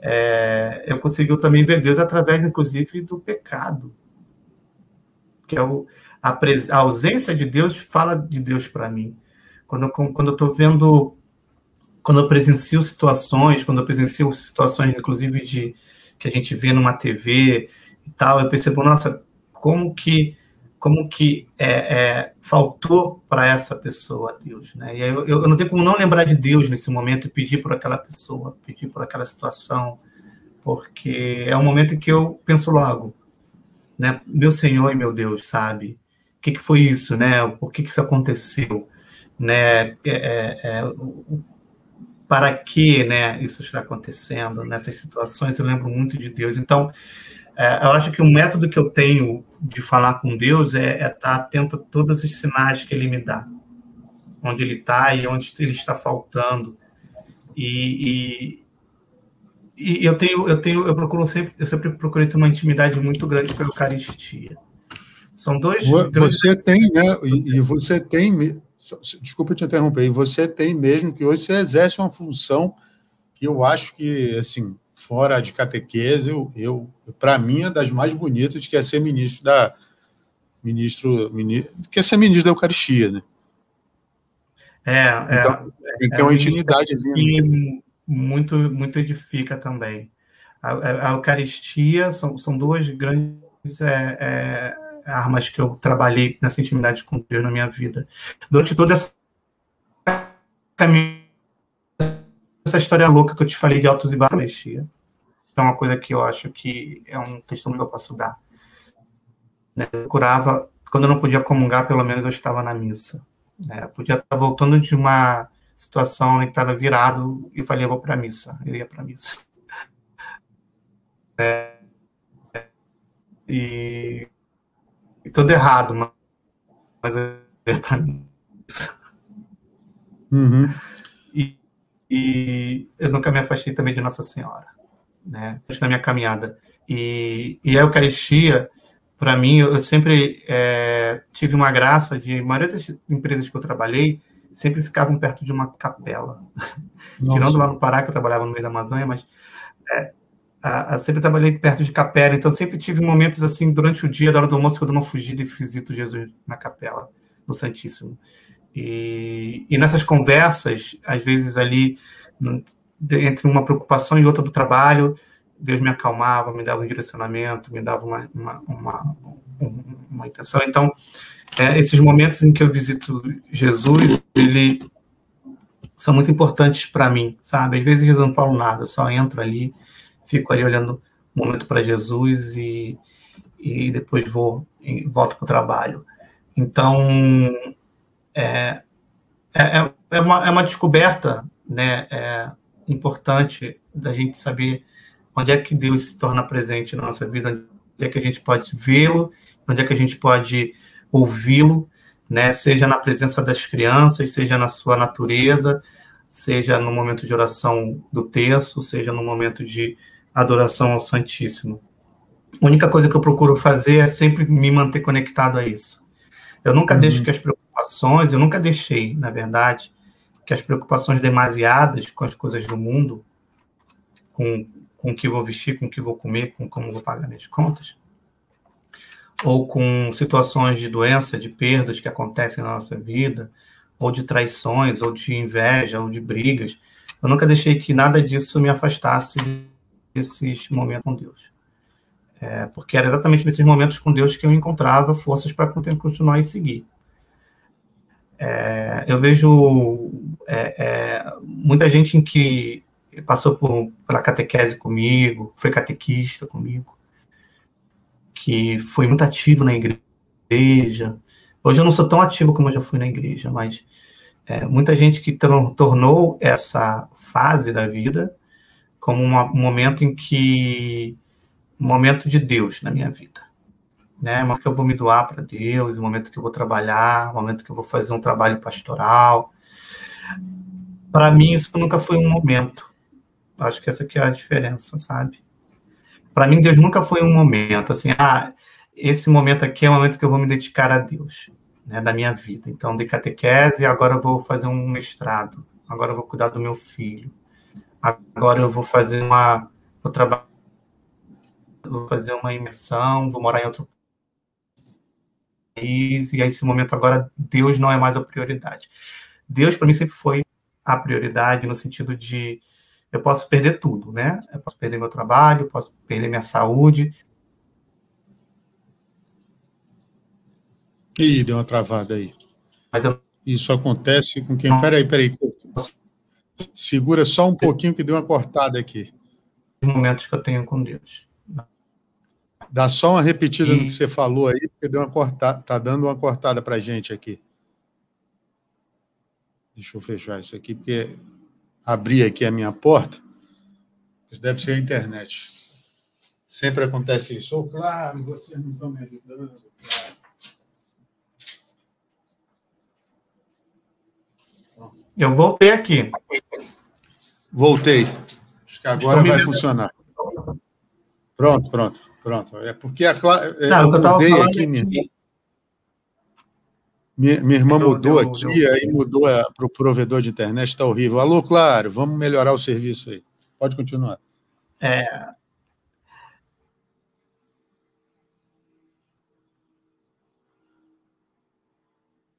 É, eu consegui também ver Deus através, inclusive, do pecado, que é o, a, pres, a ausência de Deus fala de Deus para mim. Quando, quando eu estou vendo, quando eu presencio situações, quando eu presencio situações, inclusive, de que a gente vê numa TV e tal, eu percebo, nossa, como que como que é, é, faltou para essa pessoa Deus, né? E eu, eu, não tenho como não lembrar de Deus nesse momento e pedir por aquela pessoa, pedir por aquela situação, porque é um momento em que eu penso logo, né? Meu Senhor e meu Deus, sabe? O que, que foi isso, né? Por que, que isso aconteceu, né? É, é, é para que, né? Isso está acontecendo nessas situações? Eu lembro muito de Deus. Então, é, eu acho que o método que eu tenho de falar com Deus é, é estar atento a todos os sinais que Ele me dá, onde Ele está e onde Ele está faltando. E, e, e, eu tenho, eu tenho, eu procuro sempre, eu sempre procurei ter uma intimidade muito grande com a Eucaristia. São dois.
Você grandes... tem, né? E, e você tem, desculpa te interromper, e você tem mesmo que hoje você exerce uma função que eu acho que, assim, fora de catequese, eu, eu para mim, é das mais bonitas, que é ser ministro da. Ministro, ministro. que é ser ministro da Eucaristia, né?
É, é então,
é, tem que ter uma intimidade.
Né? Muito, muito edifica também. A, a, Eucaristia são, são duas grandes é, é, armas que eu trabalhei nessa intimidade com Deus na minha vida. Durante toda essa caminhada essa história louca que eu te falei de altos e baixos é uma coisa que eu acho que é um testemunho que eu posso dar. Né? Eu curava, quando eu não podia comungar, pelo menos eu estava na missa. Né? Eu podia estar voltando de uma situação em que estava virado e falei, eu vou para a missa. Eu ia para a missa. É, e, e tudo errado, mas eu ia para a missa.
Uhum
e eu nunca me afastei também de Nossa Senhora, né? Na minha caminhada. E, e a Eucaristia, para mim, eu sempre é, tive uma graça de, a maioria das empresas que eu trabalhei, sempre ficavam perto de uma capela. Tirando lá no Pará, que eu trabalhava no meio da Amazônia, mas é, a, a, sempre trabalhei perto de capela, então sempre tive momentos assim, durante o dia, da hora do almoço, que eu não fugi e visito Jesus na capela, no Santíssimo. E, e nessas conversas, às vezes ali, entre uma preocupação e outra do trabalho, Deus me acalmava, me dava um direcionamento, me dava uma, uma, uma, uma intenção. Então, é, esses momentos em que eu visito Jesus, ele são muito importantes para mim, sabe? Às vezes eu não falo nada, só entro ali, fico ali olhando um momento para Jesus e, e depois vou volto para o trabalho. Então, é, é, é, uma, é uma descoberta né, é, importante da gente saber onde é que Deus se torna presente na nossa vida, onde é que a gente pode vê-lo, onde é que a gente pode ouvi-lo, né, seja na presença das crianças, seja na sua natureza, seja no momento de oração do terço, seja no momento de adoração ao Santíssimo. A única coisa que eu procuro fazer é sempre me manter conectado a isso. Eu nunca uhum. deixo que as preocupações, eu nunca deixei, na verdade, que as preocupações demasiadas com as coisas do mundo, com, com o que vou vestir, com o que vou comer, com como vou pagar minhas contas, ou com situações de doença, de perdas que acontecem na nossa vida, ou de traições, ou de inveja, ou de brigas. Eu nunca deixei que nada disso me afastasse desses momentos com Deus. É, porque era exatamente nesses momentos com Deus que eu encontrava forças para continuar e seguir. É, eu vejo é, é, muita gente que passou por, pela catequese comigo, foi catequista comigo, que foi muito ativo na igreja. Hoje eu não sou tão ativo como eu já fui na igreja, mas é, muita gente que tornou essa fase da vida como uma, um momento em que um momento de Deus na minha vida. Né? Um momento que eu vou me doar para Deus, um momento que eu vou trabalhar, um momento que eu vou fazer um trabalho pastoral. Para mim, isso nunca foi um momento. Acho que essa é a diferença, sabe? Para mim, Deus nunca foi um momento assim, ah, esse momento aqui é o momento que eu vou me dedicar a Deus, né, da minha vida. Então, de catequese, agora eu vou fazer um mestrado, agora eu vou cuidar do meu filho, agora eu vou fazer uma, vou trabalhar, vou fazer uma imersão, vou morar em outro país, e aí, esse momento agora, Deus não é mais a prioridade. Deus, para mim, sempre foi a prioridade no sentido de eu posso perder tudo, né? Eu posso perder meu trabalho, posso perder minha saúde.
Ih, deu uma travada aí. Eu... Isso acontece com quem. Peraí, peraí. Segura só um pouquinho que deu uma cortada aqui.
Os momentos que eu tenho com Deus.
Dá só uma repetida e... no que você falou aí, porque deu uma cortada, tá dando uma cortada para gente aqui. Deixa eu fechar isso aqui, porque abrir aqui a minha porta, isso deve ser a internet. Sempre acontece isso. Oh, claro, vocês não estão me ajudando.
Eu voltei aqui.
Voltei. Acho que agora vai funcionar. Pronto, pronto, pronto. É porque a é, não, eu, eu mudei aqui. aqui minha, minha irmã deu, mudou deu, aqui, deu. aí mudou para o provedor de internet, está horrível. Alô, claro, vamos melhorar o serviço aí. Pode continuar.
É.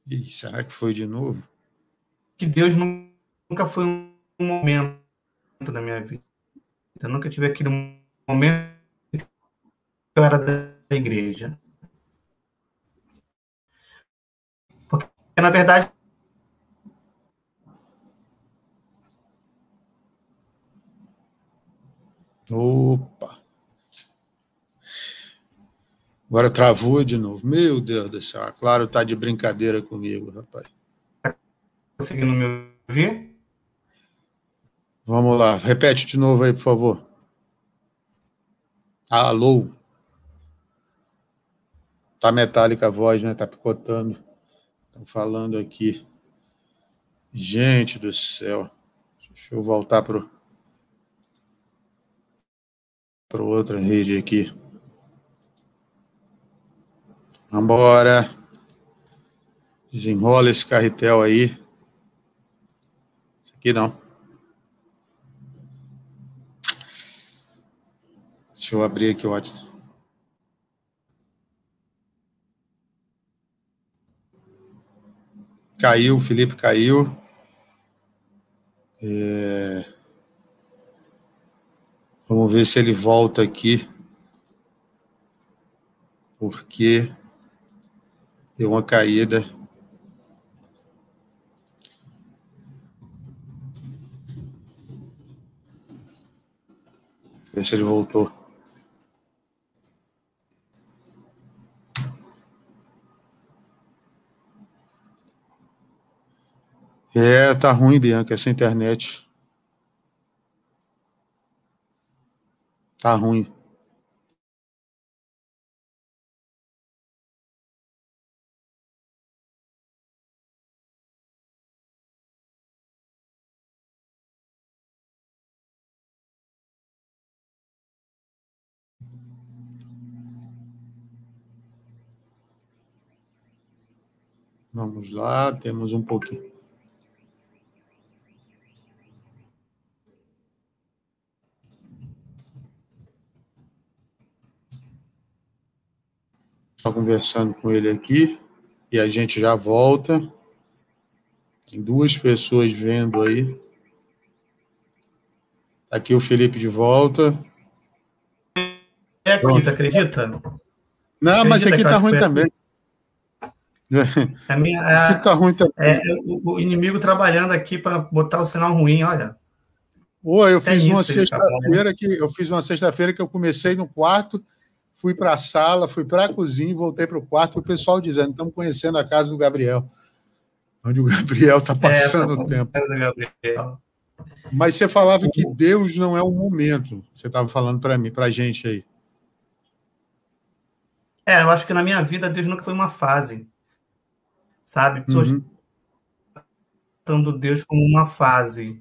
Ih, será que foi de novo?
Que Deus nunca foi um momento na minha vida. Eu nunca tive aquele momento que eu era da igreja. na verdade,
Opa! Agora travou de novo. Meu Deus do céu. Claro, tá de brincadeira comigo, rapaz.
Conseguindo me ouvir?
Vamos lá. Repete de novo aí, por favor. Alô? Tá metálica a voz, né? Tá picotando. Estão falando aqui. Gente do céu. Deixa eu voltar para para outra rede aqui. Vambora. Desenrola esse carretel aí. Isso aqui não. Deixa eu abrir aqui o WhatsApp. Caiu, o Felipe caiu. É... Vamos ver se ele volta aqui. Porque deu uma caída. Ver se ele voltou. É, tá ruim, Bianca, essa internet. Tá ruim. Vamos lá, temos um pouquinho. Estou conversando com ele aqui e a gente já volta. Tem duas pessoas vendo aí. Tá aqui o Felipe de volta.
É, acredita? acredita?
Não, acredita, mas aqui tá ruim também.
A minha, a, tá ruim também. É, o, o, inimigo trabalhando aqui para botar o sinal ruim, olha.
Pô, eu fiz uma sexta-feira que eu fiz uma sexta-feira que eu comecei no quarto, fui para a sala, fui para a cozinha, voltei para o quarto, o pessoal dizendo: estamos conhecendo a casa do Gabriel, onde o Gabriel está passando é, o tempo. Mas você falava que Deus não é um momento. Você estava falando para mim, para a gente aí.
É, eu acho que na minha vida Deus nunca foi uma fase sabe? Pessoas uhum. tratando Deus como uma fase.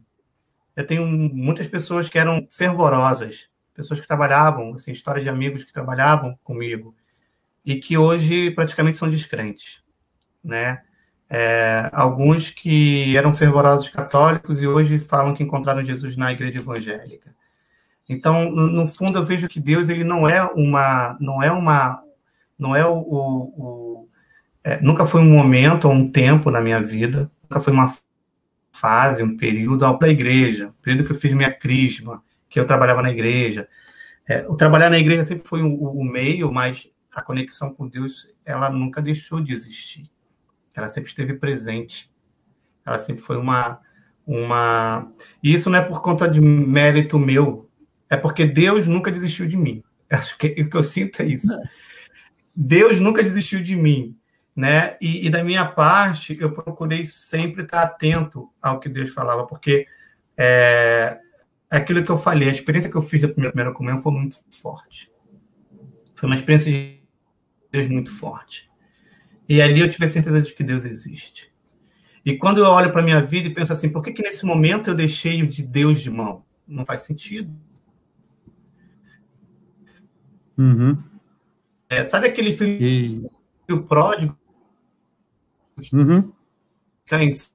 Eu tenho muitas pessoas que eram fervorosas, pessoas que trabalhavam, assim, histórias de amigos que trabalhavam comigo e que hoje praticamente são descrentes, né? É, alguns que eram fervorosos católicos e hoje falam que encontraram Jesus na igreja evangélica. Então, no, fundo, eu vejo que Deus ele não é uma, não é uma, não é o, o, é, nunca foi um momento ou um tempo na minha vida, nunca foi uma fase, um período da igreja, período que eu fiz minha crisma, que eu trabalhava na igreja. É, o trabalhar na igreja sempre foi o, meio, mas a conexão com Deus, ela nunca deixou de existir. Ela sempre esteve presente. Ela sempre foi uma uma e isso não é por conta de mérito meu, é porque Deus nunca desistiu de mim. Acho que o que eu sinto é isso. Deus nunca desistiu de mim né? E, e, da minha parte, eu procurei sempre estar atento ao que Deus falava, porque é aquilo que eu falei, a experiência que eu fiz da primeira, primeira comunhão foi muito forte. Foi uma experiência de Deus muito forte. E ali eu tive a certeza de que Deus existe. E quando eu olho para a minha vida e penso assim, por que, que nesse momento eu deixei de Deus de mão? Não faz sentido.
Uhum.
É, sabe aquele filho e... pródigo
Uhum.
em si.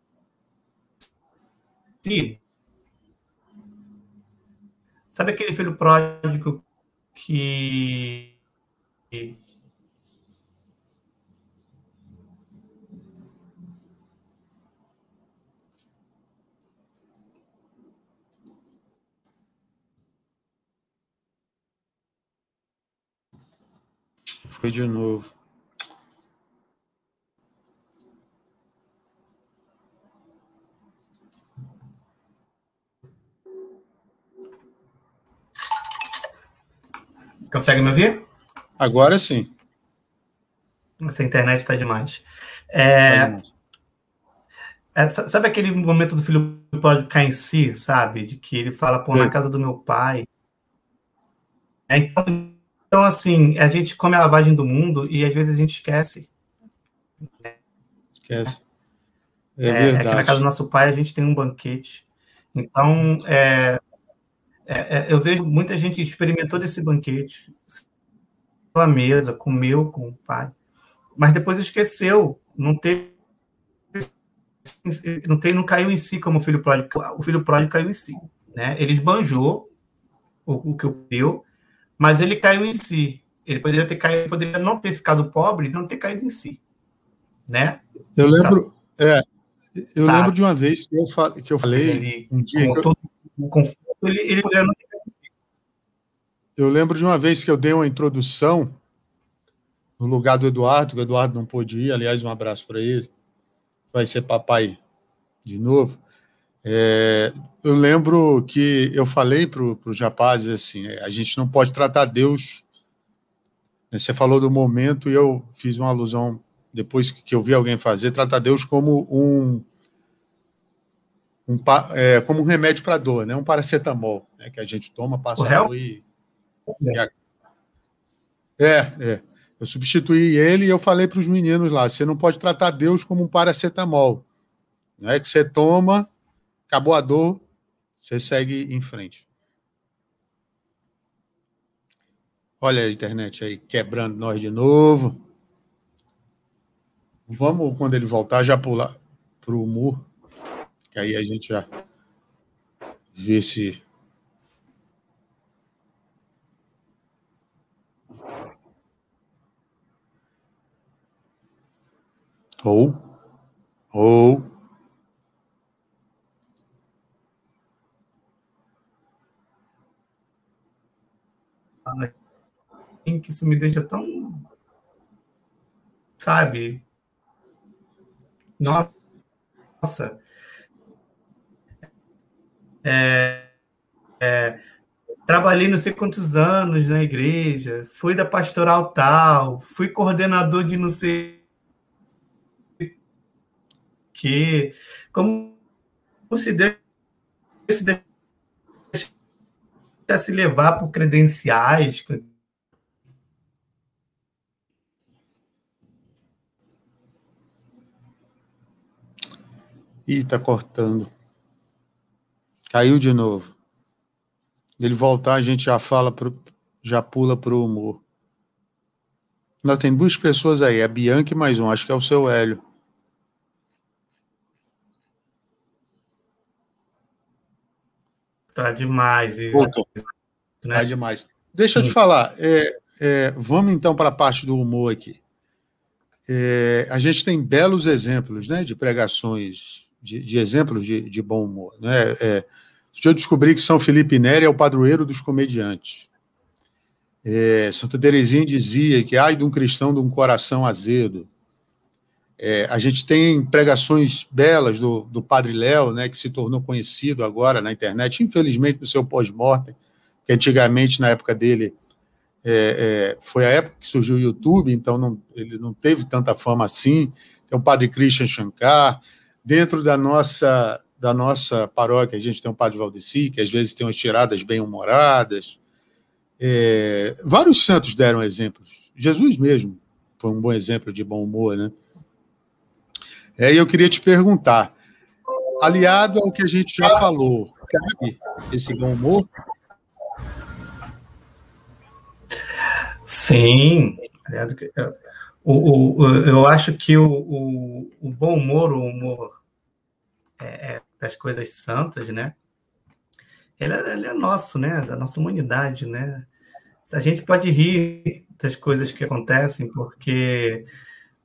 Sabe aquele filho pródigo que
Foi de novo.
Consegue me ouvir?
Agora sim.
Essa internet está demais. É, tá é, sabe aquele momento do filho pode cair em si, sabe? De que ele fala, pô, na casa do meu pai. É, então, então, assim, a gente come a lavagem do mundo e às vezes a gente esquece.
Esquece.
É, é, é que na casa do nosso pai a gente tem um banquete. Então, é, é, é, eu vejo muita gente que experimentou desse banquete, pela mesa, comeu com o pai, mas depois esqueceu, não teve, não, teve, não caiu em si como o filho pródigo. O filho pródigo caiu em si, né? Ele esbanjou o, o que o deu, mas ele caiu em si. Ele poderia ter caído, poderia não ter ficado pobre, não ter caído em si, né?
Eu lembro, é, eu lembro de uma vez que eu, que eu falei ele, um dia eu...
ele, ele poderia não
Eu lembro de uma vez que eu dei uma introdução no lugar do Eduardo, que o Eduardo não pôde ir, aliás, um abraço para ele, vai ser papai de novo. É, eu lembro que eu falei para os rapazes assim: é, a gente não pode tratar Deus. Né, você falou do momento e eu fiz uma alusão, depois que eu vi alguém fazer, tratar Deus como um, um, é, como um remédio para dor, né? Um paracetamol, né? que a gente toma, passa a dor e, é, é. Eu substituí ele e eu falei para os meninos lá: você não pode tratar Deus como um paracetamol. Não é que você toma, acabou a dor, você segue em frente. Olha a internet aí quebrando nós de novo. Vamos, quando ele voltar, já pular para o muro, que aí a gente já vê se. Ou, ou
que isso me deixa tão. Sabe? Nossa. É, é, trabalhei não sei quantos anos na igreja, fui da pastoral tal, fui coordenador de não sei que. Como se Deus se deixasse levar por credenciais,
Ih, tá cortando. Caiu de novo. Ele voltar, a gente já fala, pro, já pula pro humor. Nós tem duas pessoas aí, a Bianca e mais um, acho que é o seu Hélio.
Tá demais. E...
Né? Tá demais. Deixa eu te falar, é, é, vamos então para a parte do humor aqui. É, a gente tem belos exemplos né, de pregações de, de exemplos de, de, bom humor. Né? Eu descobri que São Felipe Neri é o padroeiro dos comediantes. É, Santa Teresinha dizia que ai de um cristão de um coração azedo. É, a gente tem pregações belas do, do Padre Léo, né, que se tornou conhecido agora na internet, infelizmente no seu pós-mortem, que antigamente, na época dele, é, é, foi a época que surgiu o YouTube, então não, ele não teve tanta fama assim. Tem o Padre Christian Shankar, Dentro da nossa, da nossa paróquia, a gente tem o Padre Valdeci, que às vezes tem umas tiradas bem-humoradas. É, vários santos deram exemplos. Jesus mesmo foi um bom exemplo de bom humor, né? É, e eu queria te perguntar, aliado ao que a gente já falou, cabe esse bom humor?
Sim. O, o, eu acho que o, o, o bom humor, o humor é, é, das coisas santas, né? Ele é, ele é, nosso, né? Da nossa humanidade, né? A gente pode rir das coisas que acontecem, porque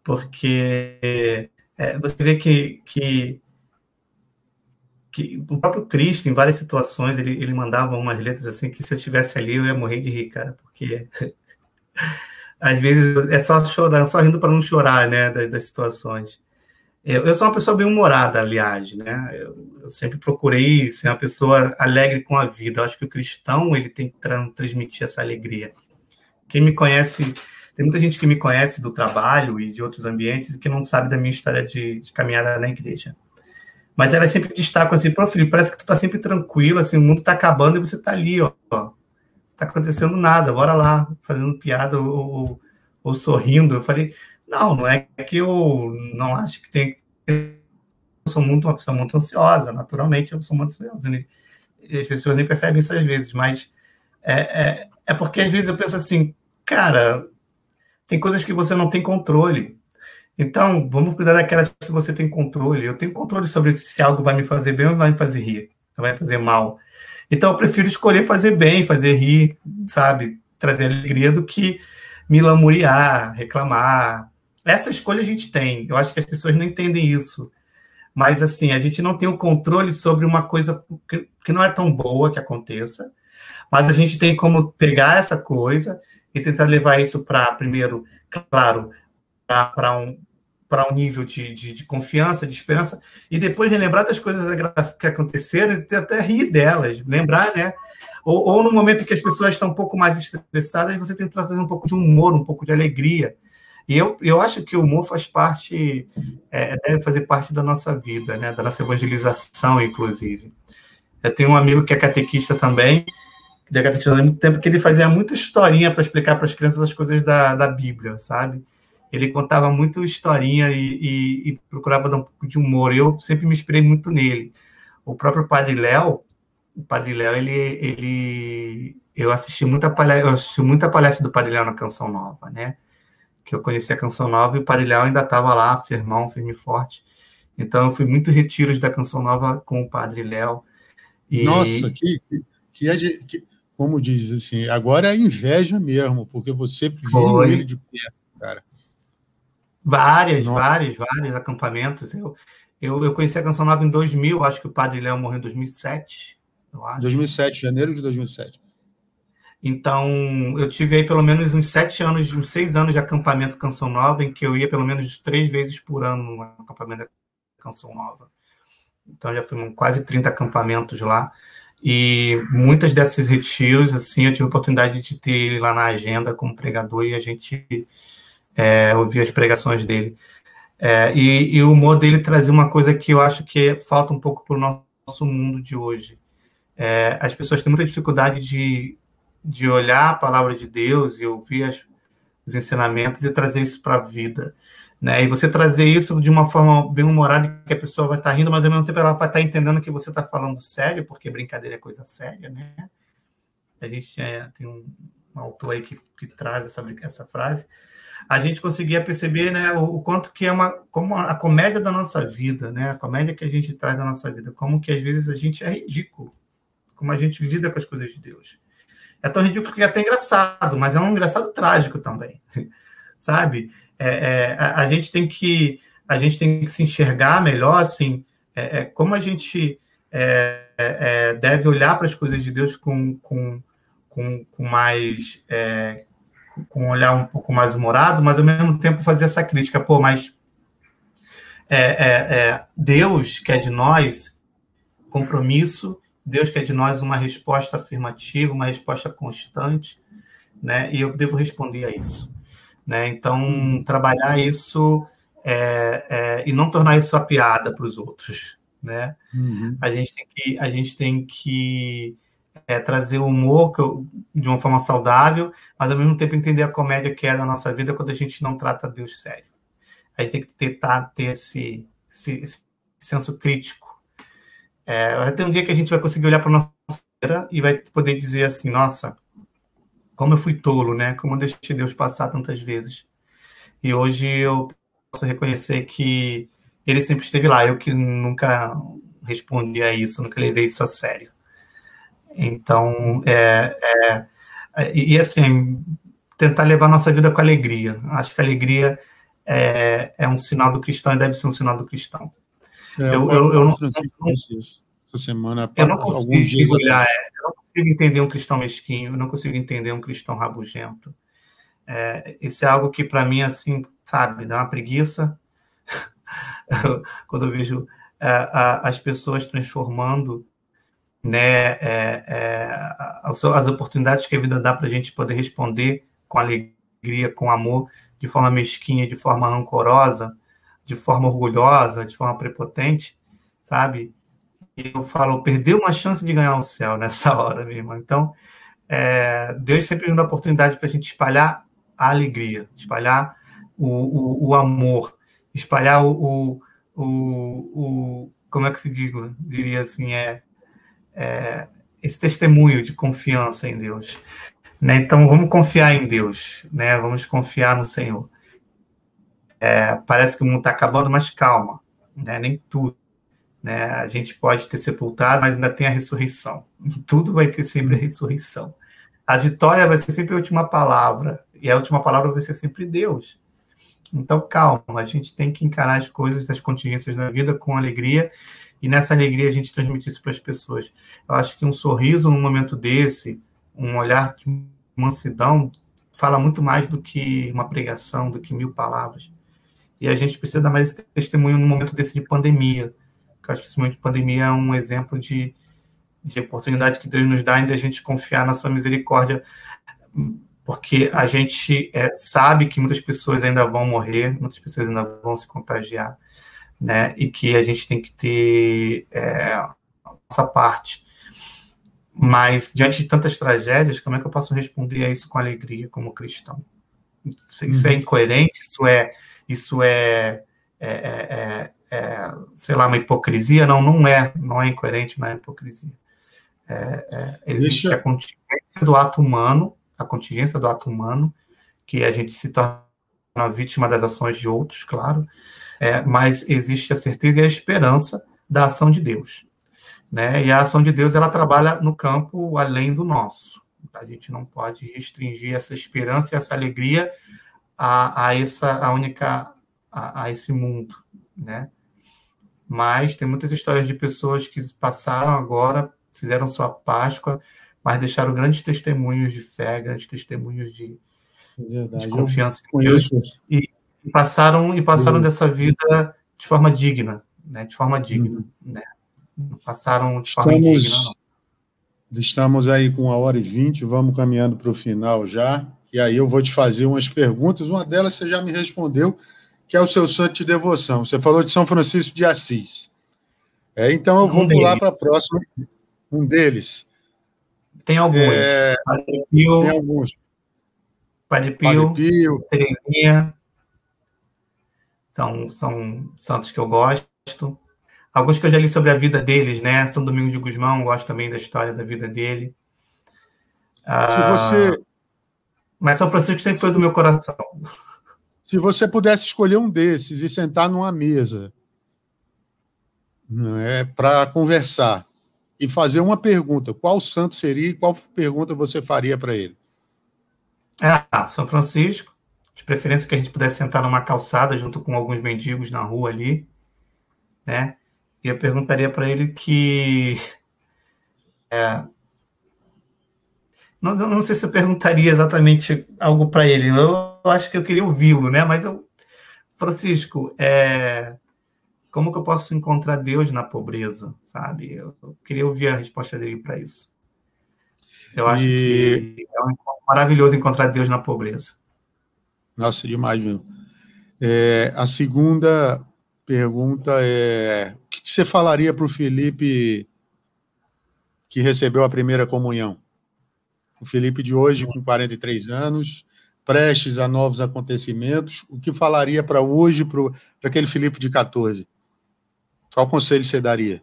porque é, você vê que, que, que, o próprio Cristo, em várias situações, ele, ele mandava umas letras assim que se eu estivesse ali eu ia morrer de rir, cara, porque às vezes é só chorar, só rindo para não chorar, né, das, das situações. Eu, eu, sou uma pessoa bem humorada, aliás, né? Eu, eu, sempre procurei ser uma pessoa alegre com a vida. Eu acho que o cristão ele tem que tra transmitir essa alegria. Quem me conhece, tem muita gente que me conhece do trabalho e de outros ambientes e que não sabe da minha história de, de caminhada na igreja. Mas elas sempre destacam assim, pô, Felipe, parece que tu tá sempre tranquilo, assim, o mundo tá acabando e você tá ali, ó, ó tá acontecendo nada, bora lá, fazendo piada ou, ou, ou, sorrindo. Eu falei, não, não é que eu não acho que tem. Eu sou muito uma pessoa muito ansiosa, naturalmente eu sou muito ansiosa. Né? E as pessoas nem percebem isso às vezes, mas é, é, é porque às vezes eu penso assim, cara, tem coisas que você não tem controle. Então, vamos cuidar daquelas que você tem controle. Eu tenho controle sobre se algo vai me fazer bem ou vai me fazer rir, vai fazer mal. Então, eu prefiro escolher fazer bem, fazer rir, sabe? Trazer alegria do que me lamuriar, reclamar. Essa escolha a gente tem. Eu acho que as pessoas não entendem isso. Mas, assim, a gente não tem o controle sobre uma coisa que não é tão boa que aconteça, mas a gente tem como pegar essa coisa e tentar levar isso para, primeiro, claro, para um, para um nível de, de, de, confiança, de esperança, e depois relembrar das coisas que aconteceram e até rir delas, lembrar, né? Ou, ou, no momento que as pessoas estão um pouco mais estressadas, você tem que trazer um pouco de humor, um pouco de alegria. E eu, eu acho que o humor faz parte, é, deve fazer parte da nossa vida, né? Da nossa evangelização, inclusive. Eu tenho um amigo que é catequista também, que é catequista há muito tempo, que ele fazia muita historinha para explicar para as crianças as coisas da, da Bíblia, sabe? Ele contava muito historinha e, e, e procurava dar um pouco de humor. Eu sempre me inspirei muito nele. O próprio Padre Léo, o Padre Léo, ele, ele, eu assisti muita palestra, eu assisti muita palestra do Padre Léo na Canção Nova, né? Que eu conheci a Canção Nova e o Padre Léo ainda estava lá, firmão, firme e forte. Então, eu fui muito retiros da Canção Nova com o Padre Léo.
E... Nossa, que, que, é de, que, como diz assim, agora é inveja mesmo, porque você viu ele de perto, cara.
Várias, Nossa. várias, vários acampamentos. Eu, eu, eu conheci a Canção Nova em 2000, acho que o Padre Léo morreu em 2007, eu acho.
2007, janeiro de 2007.
Então, eu tive aí pelo menos uns sete anos, uns seis anos de acampamento Canção Nova, em que eu ia pelo menos três vezes por ano no acampamento da Canção Nova. Então, já fui quase 30 acampamentos lá. E muitas desses retiros, assim, eu tive a oportunidade de ter ele lá na agenda como pregador e a gente é, ouvir as pregações dele. É, e, e, o humor dele trazia uma coisa que eu acho que falta um pouco para o nosso mundo de hoje. É, as pessoas têm muita dificuldade de, de olhar a palavra de Deus e ouvir as, os ensinamentos e trazer isso para a vida. Né? E você trazer isso de uma forma bem humorada, que a pessoa vai estar tá rindo, mas ao mesmo tempo ela vai estar tá entendendo que você está falando sério, porque brincadeira é coisa séria, né? A gente é, tem um, um, autor aí que, que traz essa, essa frase. A gente conseguia perceber né, o, o, quanto que é uma, como a comédia da nossa vida, né? A comédia que a gente traz da nossa vida, como que às vezes a gente é ridículo, como a gente lida com as coisas de Deus. É tão ridículo que é até engraçado, mas é um engraçado trágico também, sabe? É, é, a, a, gente tem que a gente tem que se enxergar melhor, assim, é, é como a gente é, é, deve olhar para as coisas de Deus com, com, com, com mais com um olhar um pouco mais humorado, mas ao mesmo tempo fazer essa crítica, pô, mas Deus quer de nós compromisso, Deus quer de nós uma resposta afirmativa, uma resposta constante, né? E eu devo responder a isso. Né? Então, uhum. trabalhar isso é, é, e não tornar isso a piada para os outros. Né? Uhum. A gente tem que, a gente tem que é, trazer o humor eu, de uma forma saudável, mas ao mesmo tempo entender a comédia que é da nossa vida quando a gente não trata Deus sério. A gente tem que tentar ter esse, esse, esse senso crítico. É, vai ter um dia que a gente vai conseguir olhar para nossa vida e vai poder dizer assim, nossa, como eu fui tolo, né? Como eu deixei Deus passar tantas vezes. E hoje eu posso reconhecer que ele sempre esteve lá, eu que nunca respondi a isso, nunca levei isso a sério. Então, é, é, e assim, tentar levar nossa vida com alegria. Acho que alegria é, é um sinal do cristão e deve ser um sinal do cristão.
É, eu, eu, eu, não, eu, não, essa semana.
Eu não consigo olhar, é, eu não consigo entender um cristão mesquinho, eu não consigo entender um cristão rabugento. É, isso é algo que para mim assim, sabe, dá uma preguiça quando eu vejo é, a, as pessoas transformando né, é, é, as, as, oportunidades que a vida dá para a gente poder responder com alegria, com amor, de forma mesquinha, de forma rancorosa, de forma orgulhosa, de forma prepotente, sabe? eu falo, perdeu uma chance de ganhar o céu nessa hora, meu irmão. Então, é, Deus sempre nos dá oportunidade para a gente espalhar a alegria, espalhar o, o, o amor, espalhar o, o, como é que se diga, diria assim, é, é, esse testemunho de confiança em Deus. Né? Então, vamos confiar em Deus, né? vamos confiar no Senhor. É, parece que o mundo está acabando, mas calma, né? nem tudo. Né? A gente pode ter sepultado, mas ainda tem a ressurreição. Tudo vai ter sempre a ressurreição. A vitória vai ser sempre a última palavra, e a última palavra vai ser sempre Deus. Então, calma, a gente tem que encarar as coisas, as contingências da vida com alegria, e nessa alegria a gente transmite isso para as pessoas. Eu acho que um sorriso num momento desse, um olhar de mansidão, fala muito mais do que uma pregação, do que mil palavras. E a gente precisa dar mais testemunho num momento desse de pandemia, eu acho que esse momento de pandemia é um exemplo de, de oportunidade que Deus nos dá em a gente confiar na sua misericórdia. porque a gente é, sabe que muitas pessoas ainda vão morrer, muitas pessoas ainda vão se contagiar, né? E que a gente tem que ter é, essa parte. Mas, diante de tantas tragédias, como é que eu posso responder a isso com alegria como cristão? Isso é uhum. incoerente? Isso é, isso é, é, é, é, sei lá, uma hipocrisia? Não, não é. Não é incoerente, não é hipocrisia. existe Deixa... a contingência do ato humano, a contingência do ato humano, que a gente se torna vítima das ações de outros, claro, mas existe a certeza e a esperança da ação de Deus. Né? E a ação de Deus ela trabalha no campo além do nosso. A gente não pode restringir essa esperança e essa alegria a, a essa a única a, a, esse mundo, né? Mas tem muitas histórias de pessoas que passaram agora, fizeram sua Páscoa, mas deixaram grandes testemunhos de fé, grandes testemunhos de, de confiança em Deus e, e, passaram e passaram dessa vida de forma digna, né? De forma digna, uhum. né? passaram de forma estamos, indigna, não.
Estamos aí com uma hora e vinte, vamos caminhando para o final já, e aí eu vou te fazer umas perguntas, uma delas você já me respondeu, que é o seu santo de devoção. Você falou de São Francisco de Assis. É, então eu vou um pular para a próxima. Um deles.
Tem alguns. É,
Padre Pio, tem alguns.
Padre Pio, Padre Pio. Terezinha. São, são santos que eu gosto. Alguns que eu já li sobre a vida deles, né? São Domingo de Guzmão, gosto também da história da vida dele.
Se ah, você.
Mas São Francisco sempre foi do meu coração.
Se você pudesse escolher um desses e sentar numa mesa é, para conversar e fazer uma pergunta, qual santo seria e qual pergunta você faria para ele?
Ah, São Francisco. De preferência que a gente pudesse sentar numa calçada junto com alguns mendigos na rua ali, né? E eu perguntaria para ele que. É, não, não sei se eu perguntaria exatamente algo para ele. Eu, eu, acho que eu queria ouvi-lo, né? Mas eu, Francisco, é, como que eu posso encontrar Deus na pobreza, sabe? Eu, eu queria ouvir a resposta dele para isso. Eu acho e... que é um maravilhoso encontrar Deus na pobreza.
Nossa, demais, viu? É, a segunda pergunta é: o que você falaria para o Felipe que recebeu a primeira comunhão? O Felipe de hoje, com 43 anos, prestes a novos acontecimentos, o que falaria para hoje, para aquele Felipe de 14? Qual conselho você daria?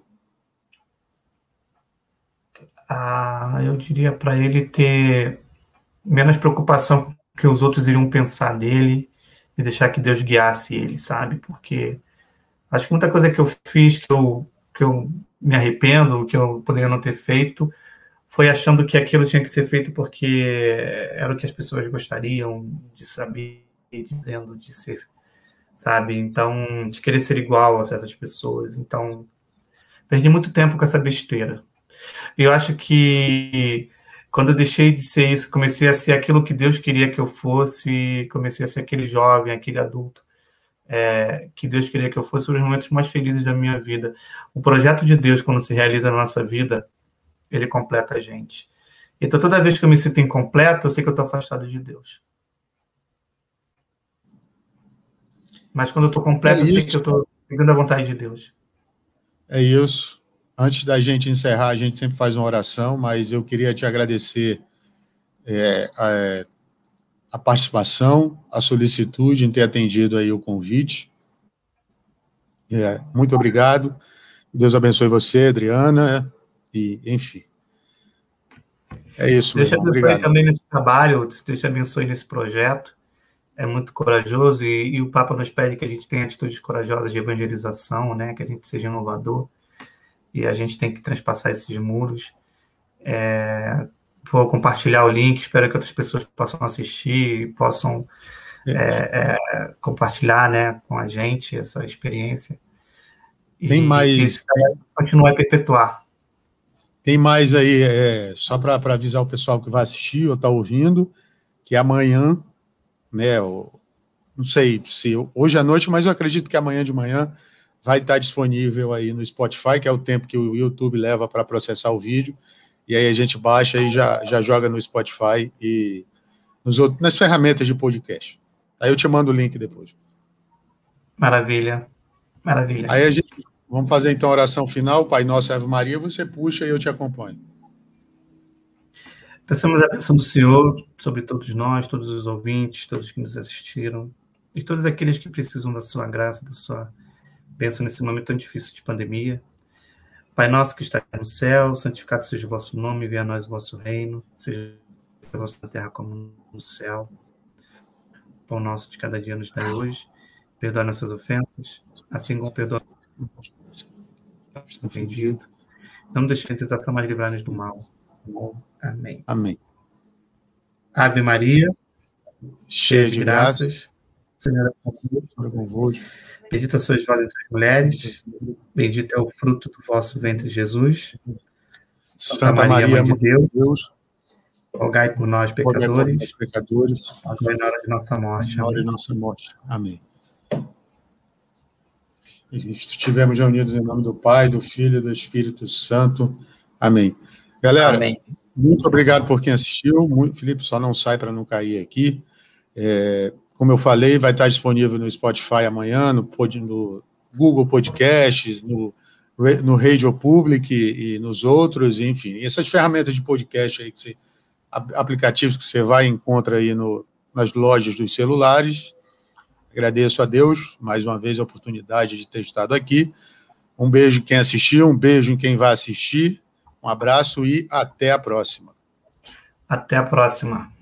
Ah, eu diria para ele ter menos preocupação com o que os outros iriam pensar dele e deixar que Deus guiasse ele, sabe? Porque Acho que muita coisa que eu fiz que eu, que eu me arrependo, que eu poderia não ter feito, foi achando que aquilo tinha que ser feito porque era o que as pessoas gostariam de saber, dizendo de ser, sabe? Então, de querer ser igual a certas pessoas. Então, perdi muito tempo com essa besteira. Eu acho que quando eu deixei de ser isso, comecei a ser aquilo que Deus queria que eu fosse, comecei a ser aquele jovem, aquele adulto é, que Deus queria que eu fosse, os momentos mais felizes da minha vida. O projeto de Deus, quando se realiza na nossa vida, ele completa a gente. Então, toda vez que eu me sinto incompleto, eu sei que eu estou afastado de Deus. Mas quando eu estou completo, é eu sei que eu estou seguindo a vontade de Deus.
É isso. Antes da gente encerrar, a gente sempre faz uma oração, mas eu queria te agradecer é, é, a participação, a solicitude em ter atendido aí o convite. É, muito obrigado. Deus abençoe você, Adriana, e enfim. É isso.
Deus te abençoe obrigado. também nesse trabalho, Deus te abençoe nesse projeto. É muito corajoso e, e, o Papa nos pede que a gente tenha atitudes corajosas de evangelização, né? Que a gente seja inovador e a gente tem que transpassar esses muros. É, vou compartilhar o link, espero que outras pessoas possam assistir, possam é. é, é, compartilhar né, com a gente essa experiência.
Tem e, mais.
continuar a perpetuar.
Tem mais aí, é, só para avisar o pessoal que vai assistir ou está ouvindo, que amanhã, né, não sei se hoje à noite, mas eu acredito que amanhã de manhã vai estar disponível aí no Spotify, que é o tempo que o YouTube leva para processar o vídeo e aí a gente baixa e já, já joga no Spotify e, nos outros, nas ferramentas de podcast. Aí eu te mando o link depois.
Maravilha. Maravilha.
Aí a gente vamos fazer então a oração final, Pai Nosso Ave Maria, você puxa e eu te acompanho.
Peçamos a bênção do Senhor sobre todos nós, todos os ouvintes, todos que nos assistiram e todos aqueles que precisam da sua graça, da sua bênção nesse momento tão difícil de pandemia. Pai nosso que está no céu, santificado seja o vosso nome, venha a nós o vosso reino, seja a vossa terra como no céu. O pão nosso de cada dia nos dá hoje, perdoa nossas ofensas, assim como perdoa ofendido. Não deixe em tentação, mas livrar-nos do mal. Amém.
Amém.
Ave Maria,
cheia de graças, graças
Senhor é convosco. Bendita sois vós entre as mulheres, bendito é o fruto do vosso ventre, Jesus.
Santa, Santa Maria, Maria, Mãe de Deus, Deus
rogai por nós, pecadores,
pecadores
agora na hora de nossa morte.
Na hora de nossa morte. Amém. Estivemos reunidos em nome do Pai, do Filho e do Espírito Santo. Amém. Galera, Amém. muito obrigado por quem assistiu. Muito, Felipe, só não sai para não cair aqui. É, como eu falei, vai estar disponível no Spotify amanhã, no, no Google Podcasts, no, no Radio Public e, e nos outros, enfim. Essas ferramentas de podcast aí, que você, aplicativos que você vai e encontra aí no, nas lojas dos celulares. Agradeço a Deus, mais uma vez, a oportunidade de ter estado aqui. Um beijo em quem assistiu, um beijo em quem vai assistir. Um abraço e até a próxima.
Até a próxima.